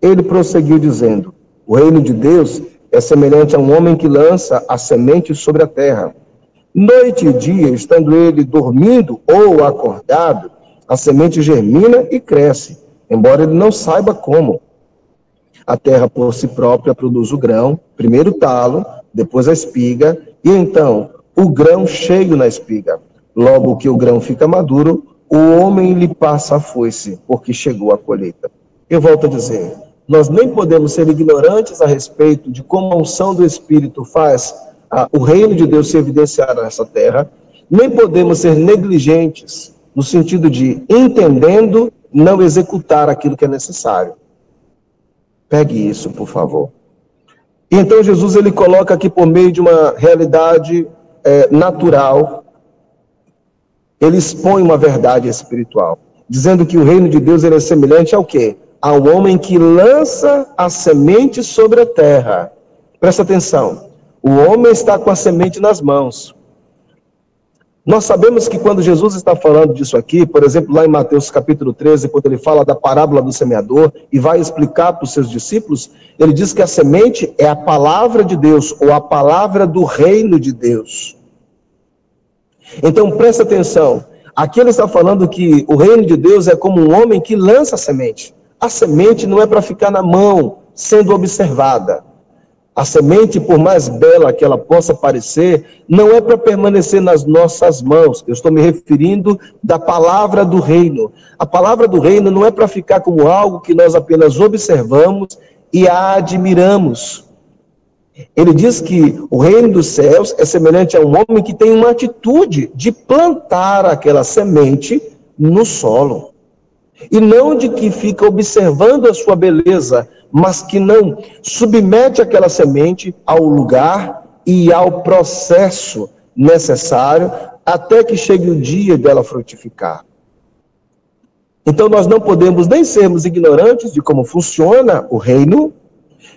Ele prosseguiu dizendo: O reino de Deus é semelhante a um homem que lança a semente sobre a terra. Noite e dia, estando ele dormindo ou acordado, a semente germina e cresce, embora ele não saiba como. A terra por si própria produz o grão, primeiro o talo, depois a espiga, e então o grão cheio na espiga. Logo que o grão fica maduro, o homem lhe passa a foice, porque chegou a colheita. Eu volto a dizer, nós nem podemos ser ignorantes a respeito de como a unção do Espírito faz a, o reino de Deus se evidenciar nessa terra, nem podemos ser negligentes no sentido de, entendendo, não executar aquilo que é necessário. Pegue isso, por favor. E então Jesus ele coloca aqui por meio de uma realidade é, natural, ele expõe uma verdade espiritual, dizendo que o reino de Deus ele é semelhante ao quê? Ao homem que lança a semente sobre a terra. Presta atenção. O homem está com a semente nas mãos. Nós sabemos que quando Jesus está falando disso aqui, por exemplo, lá em Mateus capítulo 13, quando ele fala da parábola do semeador e vai explicar para os seus discípulos, ele diz que a semente é a palavra de Deus, ou a palavra do reino de Deus. Então presta atenção. Aqui ele está falando que o reino de Deus é como um homem que lança a semente. A semente não é para ficar na mão, sendo observada. A semente, por mais bela que ela possa parecer, não é para permanecer nas nossas mãos. Eu estou me referindo da palavra do reino. A palavra do reino não é para ficar como algo que nós apenas observamos e a admiramos. Ele diz que o reino dos céus é semelhante a um homem que tem uma atitude de plantar aquela semente no solo. E não de que fica observando a sua beleza, mas que não submete aquela semente ao lugar e ao processo necessário até que chegue o dia dela frutificar. Então nós não podemos nem sermos ignorantes de como funciona o reino,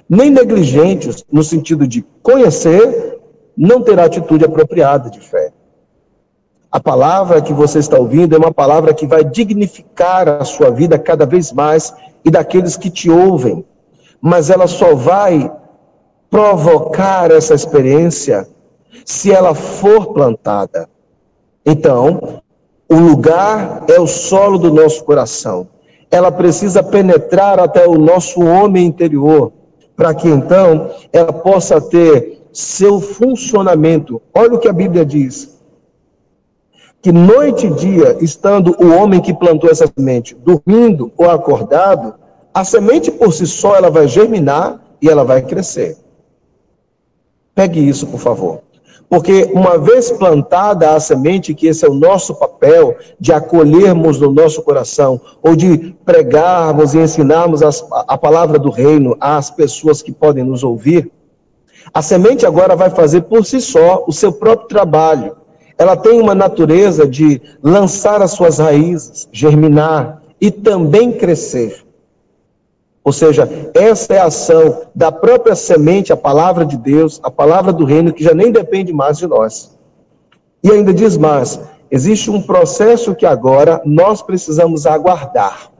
nem negligentes no sentido de conhecer, não ter a atitude apropriada de fé. A palavra que você está ouvindo é uma palavra que vai dignificar a sua vida cada vez mais e daqueles que te ouvem. Mas ela só vai provocar essa experiência se ela for plantada. Então, o lugar é o solo do nosso coração. Ela precisa penetrar até o nosso homem interior, para que então ela possa ter seu funcionamento. Olha o que a Bíblia diz. Que noite e dia, estando o homem que plantou essa semente dormindo ou acordado, a semente por si só ela vai germinar e ela vai crescer. Pegue isso, por favor. Porque uma vez plantada a semente, que esse é o nosso papel de acolhermos no nosso coração, ou de pregarmos e ensinarmos as, a palavra do reino às pessoas que podem nos ouvir, a semente agora vai fazer por si só o seu próprio trabalho. Ela tem uma natureza de lançar as suas raízes, germinar e também crescer. Ou seja, essa é a ação da própria semente, a palavra de Deus, a palavra do reino, que já nem depende mais de nós. E ainda diz mais: existe um processo que agora nós precisamos aguardar.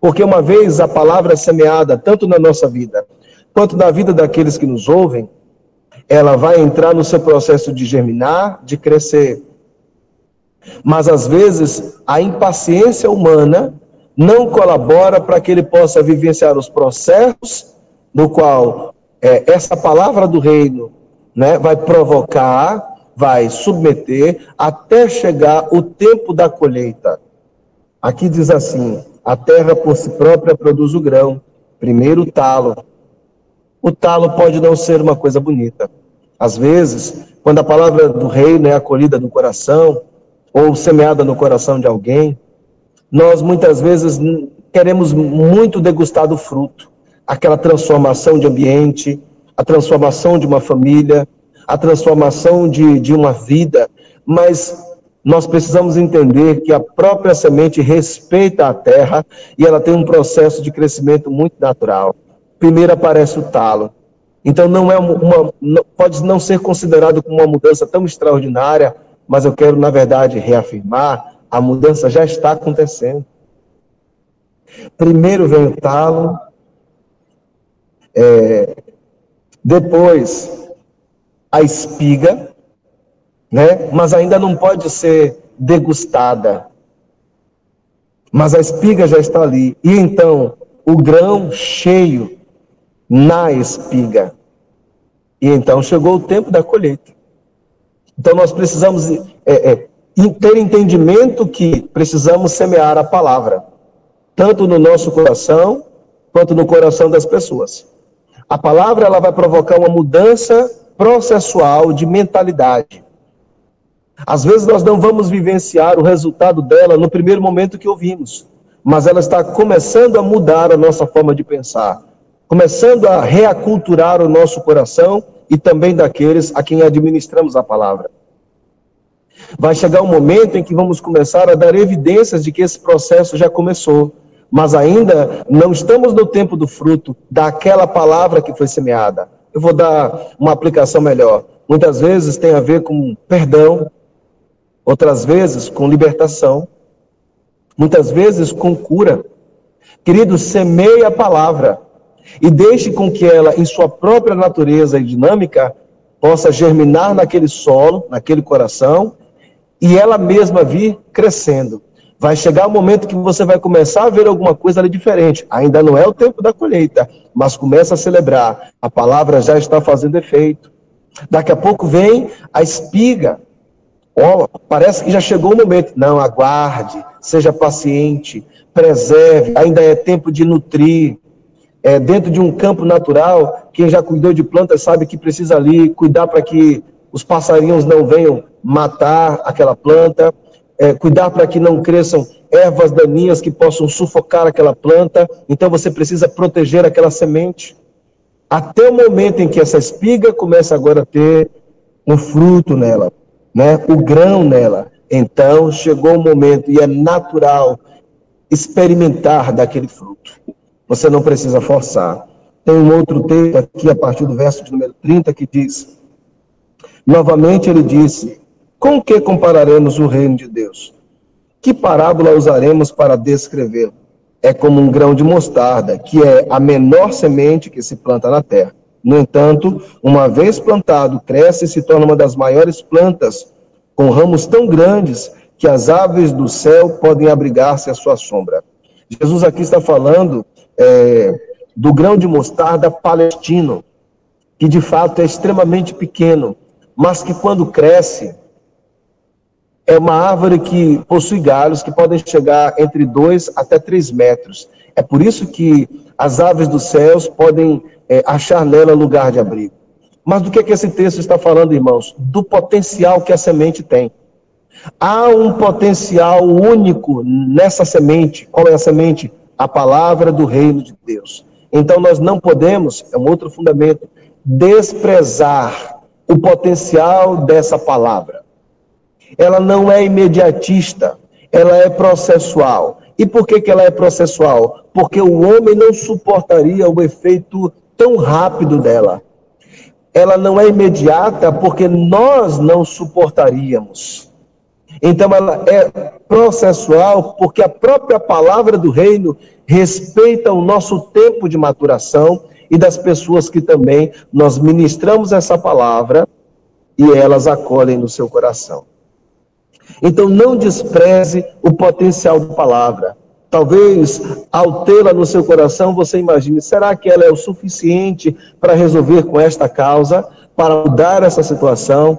Porque uma vez a palavra é semeada, tanto na nossa vida, quanto na vida daqueles que nos ouvem, ela vai entrar no seu processo de germinar, de crescer. Mas às vezes a impaciência humana não colabora para que ele possa vivenciar os processos no qual é, essa palavra do reino né, vai provocar, vai submeter, até chegar o tempo da colheita. Aqui diz assim: a terra por si própria produz o grão, primeiro o talo. O talo pode não ser uma coisa bonita. Às vezes, quando a palavra do reino é acolhida no coração, ou semeada no coração de alguém, nós muitas vezes queremos muito degustar do fruto, aquela transformação de ambiente, a transformação de uma família, a transformação de, de uma vida, mas nós precisamos entender que a própria semente respeita a terra e ela tem um processo de crescimento muito natural. Primeiro aparece o talo. Então não é uma, pode não ser considerado como uma mudança tão extraordinária, mas eu quero na verdade reafirmar a mudança já está acontecendo. Primeiro vem o talo, é, depois a espiga, né? mas ainda não pode ser degustada. Mas a espiga já está ali. E então, o grão cheio na espiga. E então chegou o tempo da colheita. Então nós precisamos é, é, ter entendimento que precisamos semear a palavra, tanto no nosso coração, quanto no coração das pessoas. A palavra ela vai provocar uma mudança processual de mentalidade. Às vezes nós não vamos vivenciar o resultado dela no primeiro momento que ouvimos, mas ela está começando a mudar a nossa forma de pensar, começando a reaculturar o nosso coração e também daqueles a quem administramos a palavra. Vai chegar um momento em que vamos começar a dar evidências de que esse processo já começou, mas ainda não estamos no tempo do fruto daquela palavra que foi semeada. Eu vou dar uma aplicação melhor. Muitas vezes tem a ver com perdão, outras vezes com libertação, muitas vezes com cura. Querido, semeie a palavra e deixe com que ela, em sua própria natureza e dinâmica, possa germinar naquele solo, naquele coração e ela mesma vir crescendo. Vai chegar o momento que você vai começar a ver alguma coisa ali diferente. Ainda não é o tempo da colheita, mas começa a celebrar. A palavra já está fazendo efeito. Daqui a pouco vem a espiga. Oh, parece que já chegou o momento. Não, aguarde, seja paciente, preserve. Ainda é tempo de nutrir. É, dentro de um campo natural, quem já cuidou de plantas sabe que precisa ali cuidar para que os passarinhos não venham matar aquela planta, é, cuidar para que não cresçam ervas daninhas que possam sufocar aquela planta. Então você precisa proteger aquela semente. Até o momento em que essa espiga começa agora a ter um fruto nela, né? o grão nela. Então chegou o momento, e é natural experimentar daquele fruto. Você não precisa forçar. Tem um outro texto aqui, a partir do verso de número 30, que diz: Novamente ele disse: Com que compararemos o reino de Deus? Que parábola usaremos para descrevê-lo? É como um grão de mostarda, que é a menor semente que se planta na terra. No entanto, uma vez plantado, cresce e se torna uma das maiores plantas, com ramos tão grandes que as aves do céu podem abrigar-se à sua sombra. Jesus aqui está falando é, do grão de mostarda palestino, que de fato é extremamente pequeno, mas que quando cresce, é uma árvore que possui galhos que podem chegar entre 2 até 3 metros. É por isso que as aves dos céus podem é, achar nela lugar de abrigo. Mas do que, é que esse texto está falando, irmãos? Do potencial que a semente tem. Há um potencial único nessa semente. Qual é a semente? A palavra do reino de Deus. Então nós não podemos, é um outro fundamento, desprezar o potencial dessa palavra ela não é imediatista, ela é processual. E por que, que ela é processual? Porque o homem não suportaria o efeito tão rápido dela. Ela não é imediata porque nós não suportaríamos. Então ela é processual porque a própria palavra do reino respeita o nosso tempo de maturação e das pessoas que também nós ministramos essa palavra e elas acolhem no seu coração. Então não despreze o potencial da palavra. Talvez ao tê-la no seu coração você imagine: será que ela é o suficiente para resolver com esta causa, para mudar essa situação?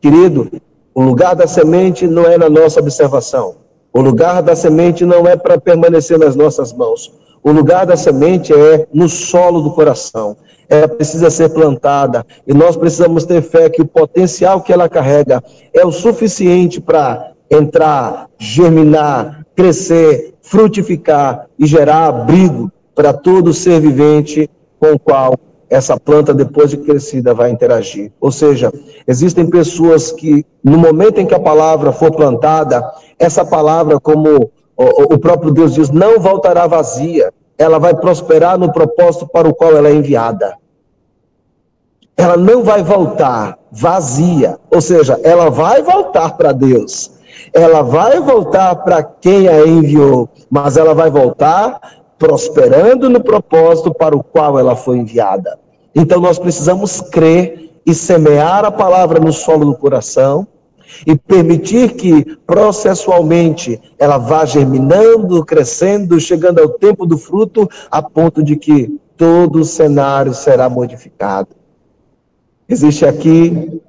Querido, o lugar da semente não é na nossa observação. O lugar da semente não é para permanecer nas nossas mãos. O lugar da semente é no solo do coração ela precisa ser plantada e nós precisamos ter fé que o potencial que ela carrega é o suficiente para entrar, germinar, crescer, frutificar e gerar abrigo para todo ser vivente com o qual essa planta, depois de crescida, vai interagir. Ou seja, existem pessoas que, no momento em que a palavra for plantada, essa palavra, como o próprio Deus diz, não voltará vazia, ela vai prosperar no propósito para o qual ela é enviada. Ela não vai voltar vazia, ou seja, ela vai voltar para Deus. Ela vai voltar para quem a enviou, mas ela vai voltar prosperando no propósito para o qual ela foi enviada. Então nós precisamos crer e semear a palavra no solo do coração, e permitir que processualmente ela vá germinando, crescendo, chegando ao tempo do fruto, a ponto de que todo o cenário será modificado. Existe aqui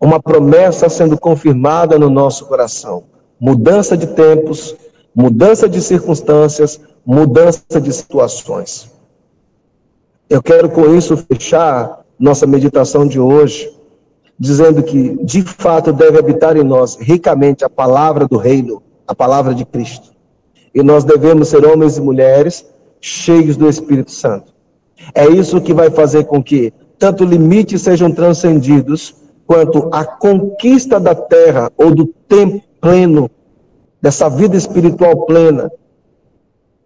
uma promessa sendo confirmada no nosso coração: mudança de tempos, mudança de circunstâncias, mudança de situações. Eu quero com isso fechar nossa meditação de hoje dizendo que, de fato, deve habitar em nós ricamente a palavra do reino, a palavra de Cristo. E nós devemos ser homens e mulheres cheios do Espírito Santo. É isso que vai fazer com que tanto limites sejam transcendidos, quanto a conquista da terra ou do tempo pleno, dessa vida espiritual plena,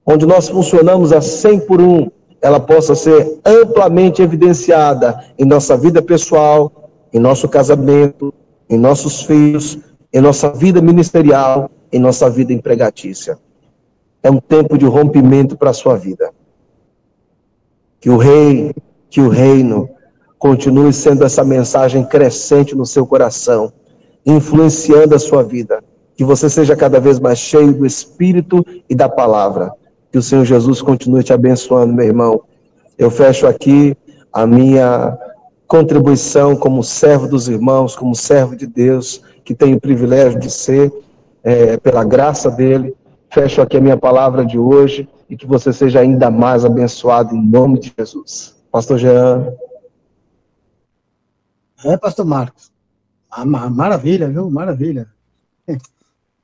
onde nós funcionamos a 100 por um, ela possa ser amplamente evidenciada em nossa vida pessoal, em nosso casamento, em nossos filhos, em nossa vida ministerial, em nossa vida empregatícia. É um tempo de rompimento para a sua vida. Que o rei, que o reino continue sendo essa mensagem crescente no seu coração, influenciando a sua vida. Que você seja cada vez mais cheio do Espírito e da palavra. Que o Senhor Jesus continue te abençoando, meu irmão. Eu fecho aqui a minha contribuição como servo dos irmãos, como servo de Deus, que tenho o privilégio de ser, é, pela graça dele. Fecho aqui a minha palavra de hoje e que você seja ainda mais abençoado em nome de Jesus. Pastor Jean. É, pastor Marcos. Ah, maravilha, viu? Maravilha.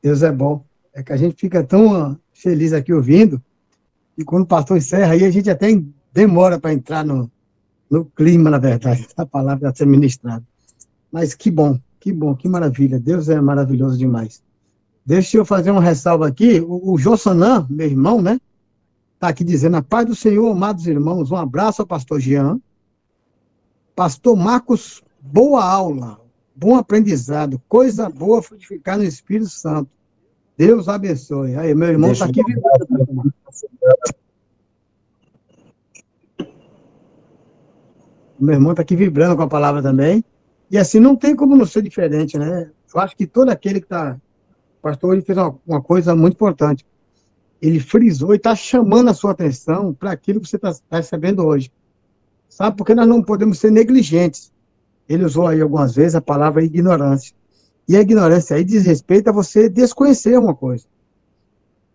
Deus é bom. É que a gente fica tão feliz aqui ouvindo, e quando o pastor encerra aí, a gente até demora para entrar no, no clima, na verdade, a palavra a ser ministrada. Mas que bom, que bom, que maravilha. Deus é maravilhoso demais. Deixa eu fazer uma ressalva aqui. O, o Jossanã, meu irmão, né? Está aqui dizendo: a paz do Senhor, amados irmãos. Um abraço ao pastor Jean. Pastor Marcos, boa aula, bom aprendizado, coisa boa frutificar no Espírito Santo. Deus abençoe. Aí, meu irmão está aqui. O meu irmão está aqui vibrando com a palavra também. E assim, não tem como não ser diferente, né? Eu acho que todo aquele que está. O pastor ele fez uma, uma coisa muito importante. Ele frisou e está chamando a sua atenção para aquilo que você está tá recebendo hoje. Sabe? Porque nós não podemos ser negligentes. Ele usou aí algumas vezes a palavra ignorância. E a ignorância aí diz respeito a você desconhecer uma coisa.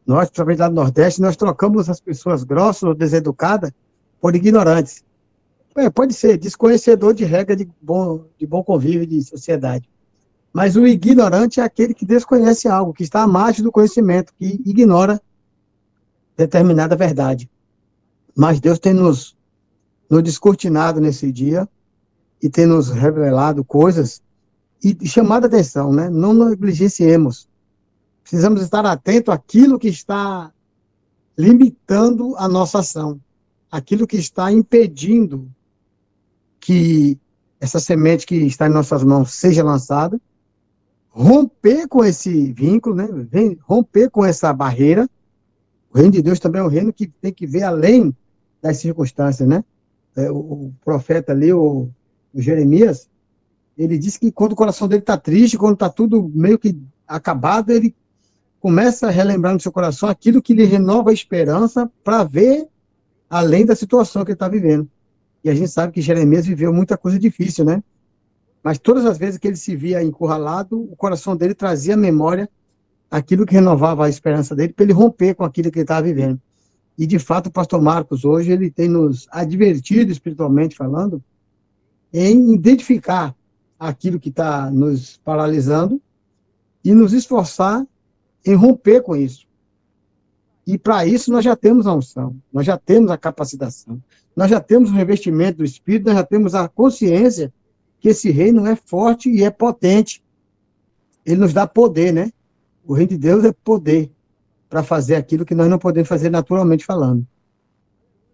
Nós, principalmente lá no Nordeste, nós trocamos as pessoas grossas ou deseducadas por ignorantes. É, pode ser desconhecedor de regra de bom, de bom convívio de sociedade. Mas o ignorante é aquele que desconhece algo, que está à margem do conhecimento, que ignora determinada verdade. Mas Deus tem nos, nos descortinado nesse dia e tem nos revelado coisas e chamado a atenção, né? Não negligenciemos. Precisamos estar atentos àquilo que está limitando a nossa ação, aquilo que está impedindo que essa semente que está em nossas mãos seja lançada, romper com esse vínculo, né? Romper com essa barreira. O reino de Deus também é um reino que tem que ver além das circunstâncias, né? É, o, profeta ali, o, Jeremias, ele disse que quando o coração dele está triste, quando está tudo meio que acabado, ele começa a relembrar no seu coração aquilo que lhe renova a esperança para ver além da situação que ele está vivendo. E a gente sabe que Jeremias viveu muita coisa difícil, né? Mas todas as vezes que ele se via encurralado, o coração dele trazia à memória aquilo que renovava a esperança dele para ele romper com aquilo que ele estava vivendo. E, de fato, o pastor Marcos, hoje, ele tem nos advertido, espiritualmente falando, em identificar aquilo que está nos paralisando e nos esforçar em romper com isso. E para isso nós já temos a unção, nós já temos a capacitação, nós já temos o revestimento do Espírito, nós já temos a consciência que esse reino é forte e é potente. Ele nos dá poder, né? O reino de Deus é poder para fazer aquilo que nós não podemos fazer naturalmente falando.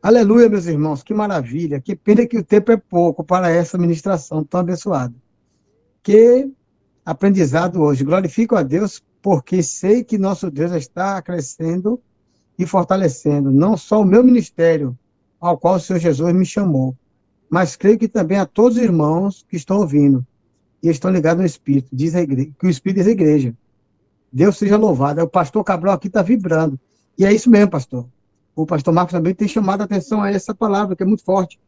Aleluia, meus irmãos, que maravilha. Que pena que o tempo é pouco para essa ministração tão abençoada. Que aprendizado hoje. Glorifico a Deus porque sei que nosso Deus está crescendo e fortalecendo não só o meu ministério, ao qual o Senhor Jesus me chamou, mas creio que também a todos os irmãos que estão ouvindo e estão ligados no Espírito, diz a igreja, que o Espírito diz a igreja. Deus seja louvado. O pastor Cabral aqui está vibrando. E é isso mesmo, pastor. O pastor Marcos também tem chamado a atenção a essa palavra, que é muito forte.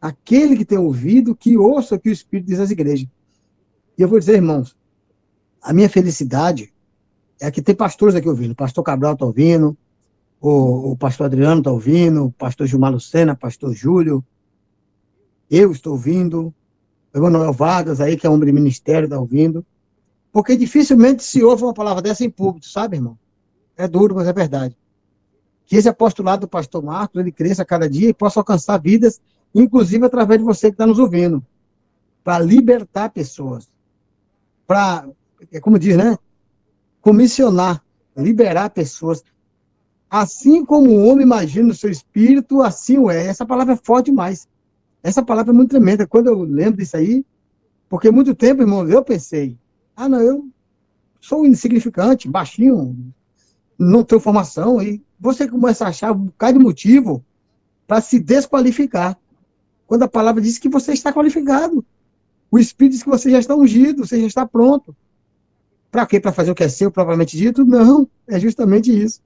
Aquele que tem ouvido, que ouça o que o Espírito diz às igrejas. E eu vou dizer, irmãos, a minha felicidade é que tem pastores aqui ouvindo. O pastor Cabral está ouvindo, o, o pastor Adriano está ouvindo, o pastor Gilmar Lucena, pastor Júlio, eu estou ouvindo, o Emanuel Vargas aí, que é homem de ministério, está ouvindo. Porque dificilmente se ouve uma palavra dessa em público, sabe, irmão? É duro, mas é verdade. Que esse apostolado do pastor Marcos, ele cresça cada dia e possa alcançar vidas, inclusive através de você que está nos ouvindo, para libertar pessoas. Para, é como diz, né? Comissionar, liberar pessoas. Assim como o homem imagina o seu espírito, assim o é. Essa palavra é forte demais. Essa palavra é muito tremenda. Quando eu lembro disso aí, porque muito tempo, irmão, eu pensei, ah, não, eu sou insignificante, baixinho, não tenho formação, e você começa a achar um bocado de motivo para se desqualificar. Quando a palavra diz que você está qualificado. O Espírito diz que você já está ungido, você já está pronto. Para quê? Para fazer o que é seu, propriamente dito? Não, é justamente isso.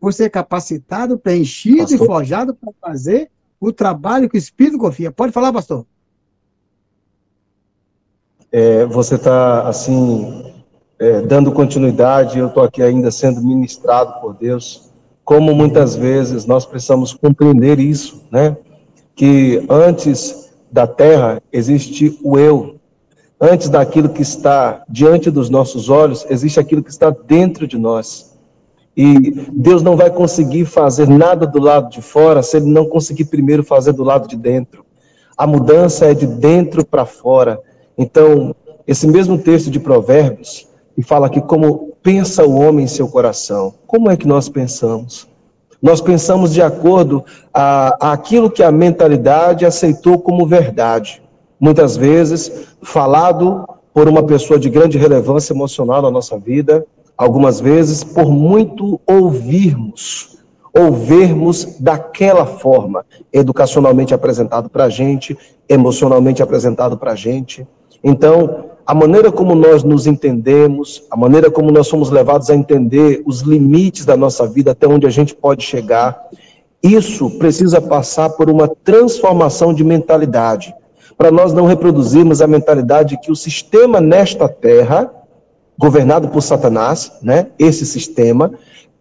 Você é capacitado, preenchido pastor. e forjado para fazer o trabalho que o Espírito confia. Pode falar, pastor. É, você está, assim, é, dando continuidade, eu estou aqui ainda sendo ministrado por Deus. Como muitas vezes nós precisamos compreender isso, né? Que antes da terra existe o eu. Antes daquilo que está diante dos nossos olhos, existe aquilo que está dentro de nós. E Deus não vai conseguir fazer nada do lado de fora se ele não conseguir primeiro fazer do lado de dentro. A mudança é de dentro para fora. Então, esse mesmo texto de Provérbios, que fala aqui como pensa o homem em seu coração. Como é que nós pensamos? Nós pensamos de acordo a, a aquilo que a mentalidade aceitou como verdade. Muitas vezes, falado por uma pessoa de grande relevância emocional na nossa vida, algumas vezes, por muito ouvirmos ou vermos daquela forma, educacionalmente apresentado para a gente, emocionalmente apresentado para a gente. Então, a maneira como nós nos entendemos, a maneira como nós somos levados a entender os limites da nossa vida, até onde a gente pode chegar, isso precisa passar por uma transformação de mentalidade, para nós não reproduzirmos a mentalidade que o sistema nesta terra, governado por Satanás, né, esse sistema,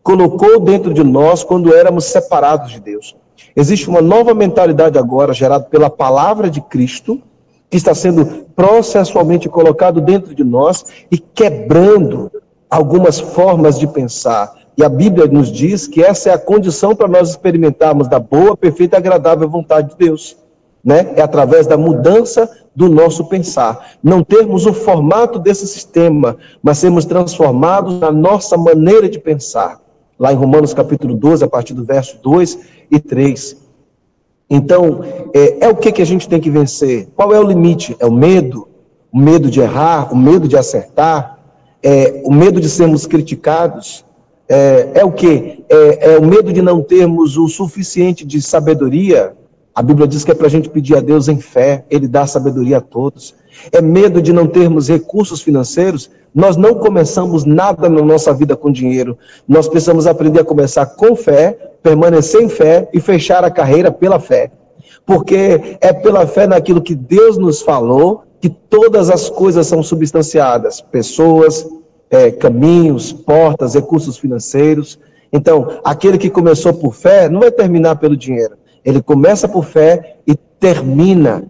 colocou dentro de nós quando éramos separados de Deus. Existe uma nova mentalidade agora, gerada pela palavra de Cristo, que está sendo processualmente colocado dentro de nós e quebrando algumas formas de pensar. E a Bíblia nos diz que essa é a condição para nós experimentarmos da boa, perfeita e agradável vontade de Deus. Né? É através da mudança do nosso pensar. Não termos o formato desse sistema, mas sermos transformados na nossa maneira de pensar. Lá em Romanos capítulo 12, a partir do verso 2 e 3. Então, é, é o que, que a gente tem que vencer? Qual é o limite? É o medo? O medo de errar? O medo de acertar? É, o medo de sermos criticados? É, é o que? É, é o medo de não termos o suficiente de sabedoria? A Bíblia diz que é para a gente pedir a Deus em fé, Ele dá sabedoria a todos. É medo de não termos recursos financeiros? Nós não começamos nada na nossa vida com dinheiro. Nós precisamos aprender a começar com fé, permanecer em fé e fechar a carreira pela fé. Porque é pela fé naquilo que Deus nos falou que todas as coisas são substanciadas: pessoas, é, caminhos, portas, recursos financeiros. Então, aquele que começou por fé não vai terminar pelo dinheiro. Ele começa por fé e termina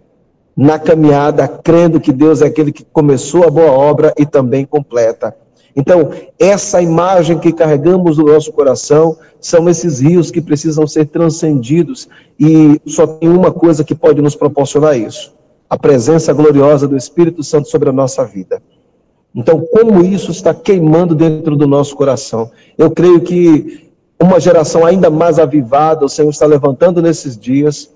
na caminhada, crendo que Deus é aquele que começou a boa obra e também completa. Então, essa imagem que carregamos no nosso coração são esses rios que precisam ser transcendidos e só tem uma coisa que pode nos proporcionar isso: a presença gloriosa do Espírito Santo sobre a nossa vida. Então, como isso está queimando dentro do nosso coração? Eu creio que uma geração ainda mais avivada, o Senhor está levantando nesses dias,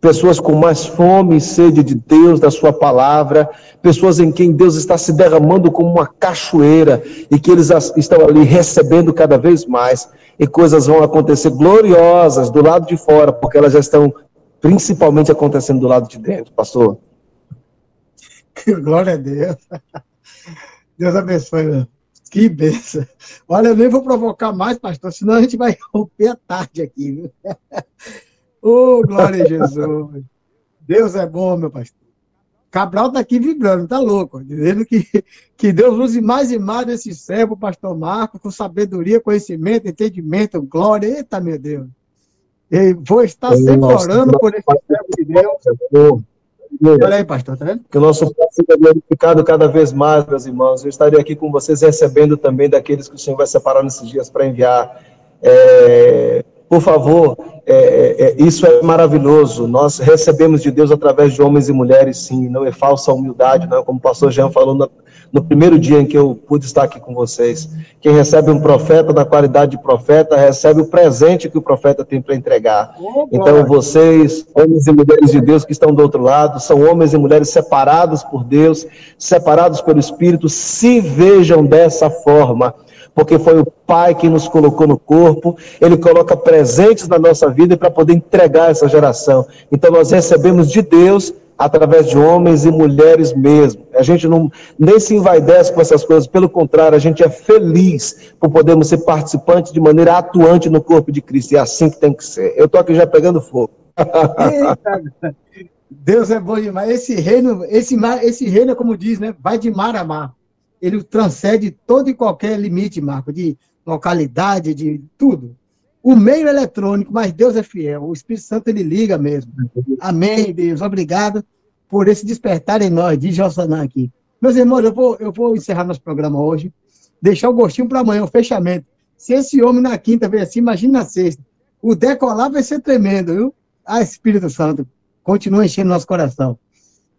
pessoas com mais fome e sede de Deus, da Sua palavra, pessoas em quem Deus está se derramando como uma cachoeira e que eles estão ali recebendo cada vez mais, e coisas vão acontecer gloriosas do lado de fora, porque elas já estão principalmente acontecendo do lado de dentro, pastor. Glória a Deus. Deus abençoe, meu. Que benção. Olha, eu nem vou provocar mais, pastor, senão a gente vai romper a tarde aqui, viu? Oh, glória a Jesus. Deus é bom, meu pastor. Cabral está aqui vibrando, tá louco, dizendo que, que Deus use mais e mais esse servo, pastor Marco, com sabedoria, conhecimento, entendimento, glória. Eita, meu Deus. Eu vou estar sempre orando por esse servo de Deus. Olha aí, pastor, tá vendo? Que o nosso Pai seja glorificado cada vez mais, meus irmãos. Eu estarei aqui com vocês recebendo também daqueles que o Senhor vai separar nesses dias para enviar. É, por favor, é, é, isso é maravilhoso. Nós recebemos de Deus através de homens e mulheres, sim. Não é falsa humildade, não. Como o pastor Jean falou no, no primeiro dia em que eu pude estar aqui com vocês. Quem recebe um profeta da qualidade de profeta, recebe o presente que o profeta tem para entregar. Então, vocês, homens e mulheres de Deus que estão do outro lado, são homens e mulheres separados por Deus, separados pelo Espírito, se vejam dessa forma porque foi o Pai que nos colocou no corpo, Ele coloca presentes na nossa vida para poder entregar essa geração. Então nós recebemos de Deus através de homens e mulheres mesmo. A gente não nem se envaidece com essas coisas, pelo contrário, a gente é feliz por podermos ser participantes de maneira atuante no corpo de Cristo. E é assim que tem que ser. Eu estou aqui já pegando fogo. Eita, Deus é bom demais. Esse reino, esse, esse reino, como diz, né? Vai de mar a mar ele transcende todo e qualquer limite, Marco, de localidade, de tudo. O meio é eletrônico, mas Deus é fiel. O Espírito Santo ele liga mesmo. Amém, Deus. Obrigado por esse despertar em nós, diz Jossanã aqui. Meus irmãos, eu vou, eu vou encerrar nosso programa hoje, deixar o gostinho para amanhã, o fechamento. Se esse homem na quinta veio assim, imagina na sexta. O decolar vai ser tremendo, viu? Ah, Espírito Santo, continua enchendo nosso coração.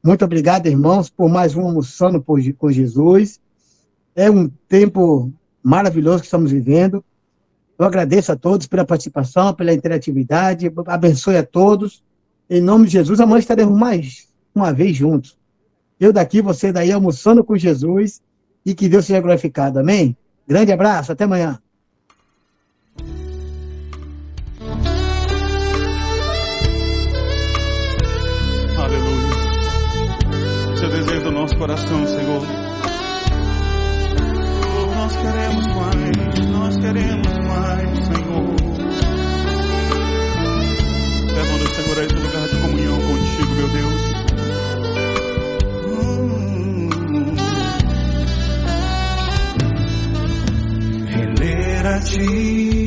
Muito obrigado, irmãos, por mais um almoçando com Jesus. É um tempo maravilhoso que estamos vivendo. Eu agradeço a todos pela participação, pela interatividade, abençoe a todos. Em nome de Jesus, amanhã estaremos mais uma vez juntos. Eu daqui, você daí, almoçando com Jesus e que Deus seja glorificado. Amém? Grande abraço, até amanhã. Aleluia. Esse é o desejo do nosso coração, Senhor. Nós queremos mais, nós queremos mais, Senhor. Levando, Senhor, a esse lugar de comunhão contigo, meu Deus. Reler a ti.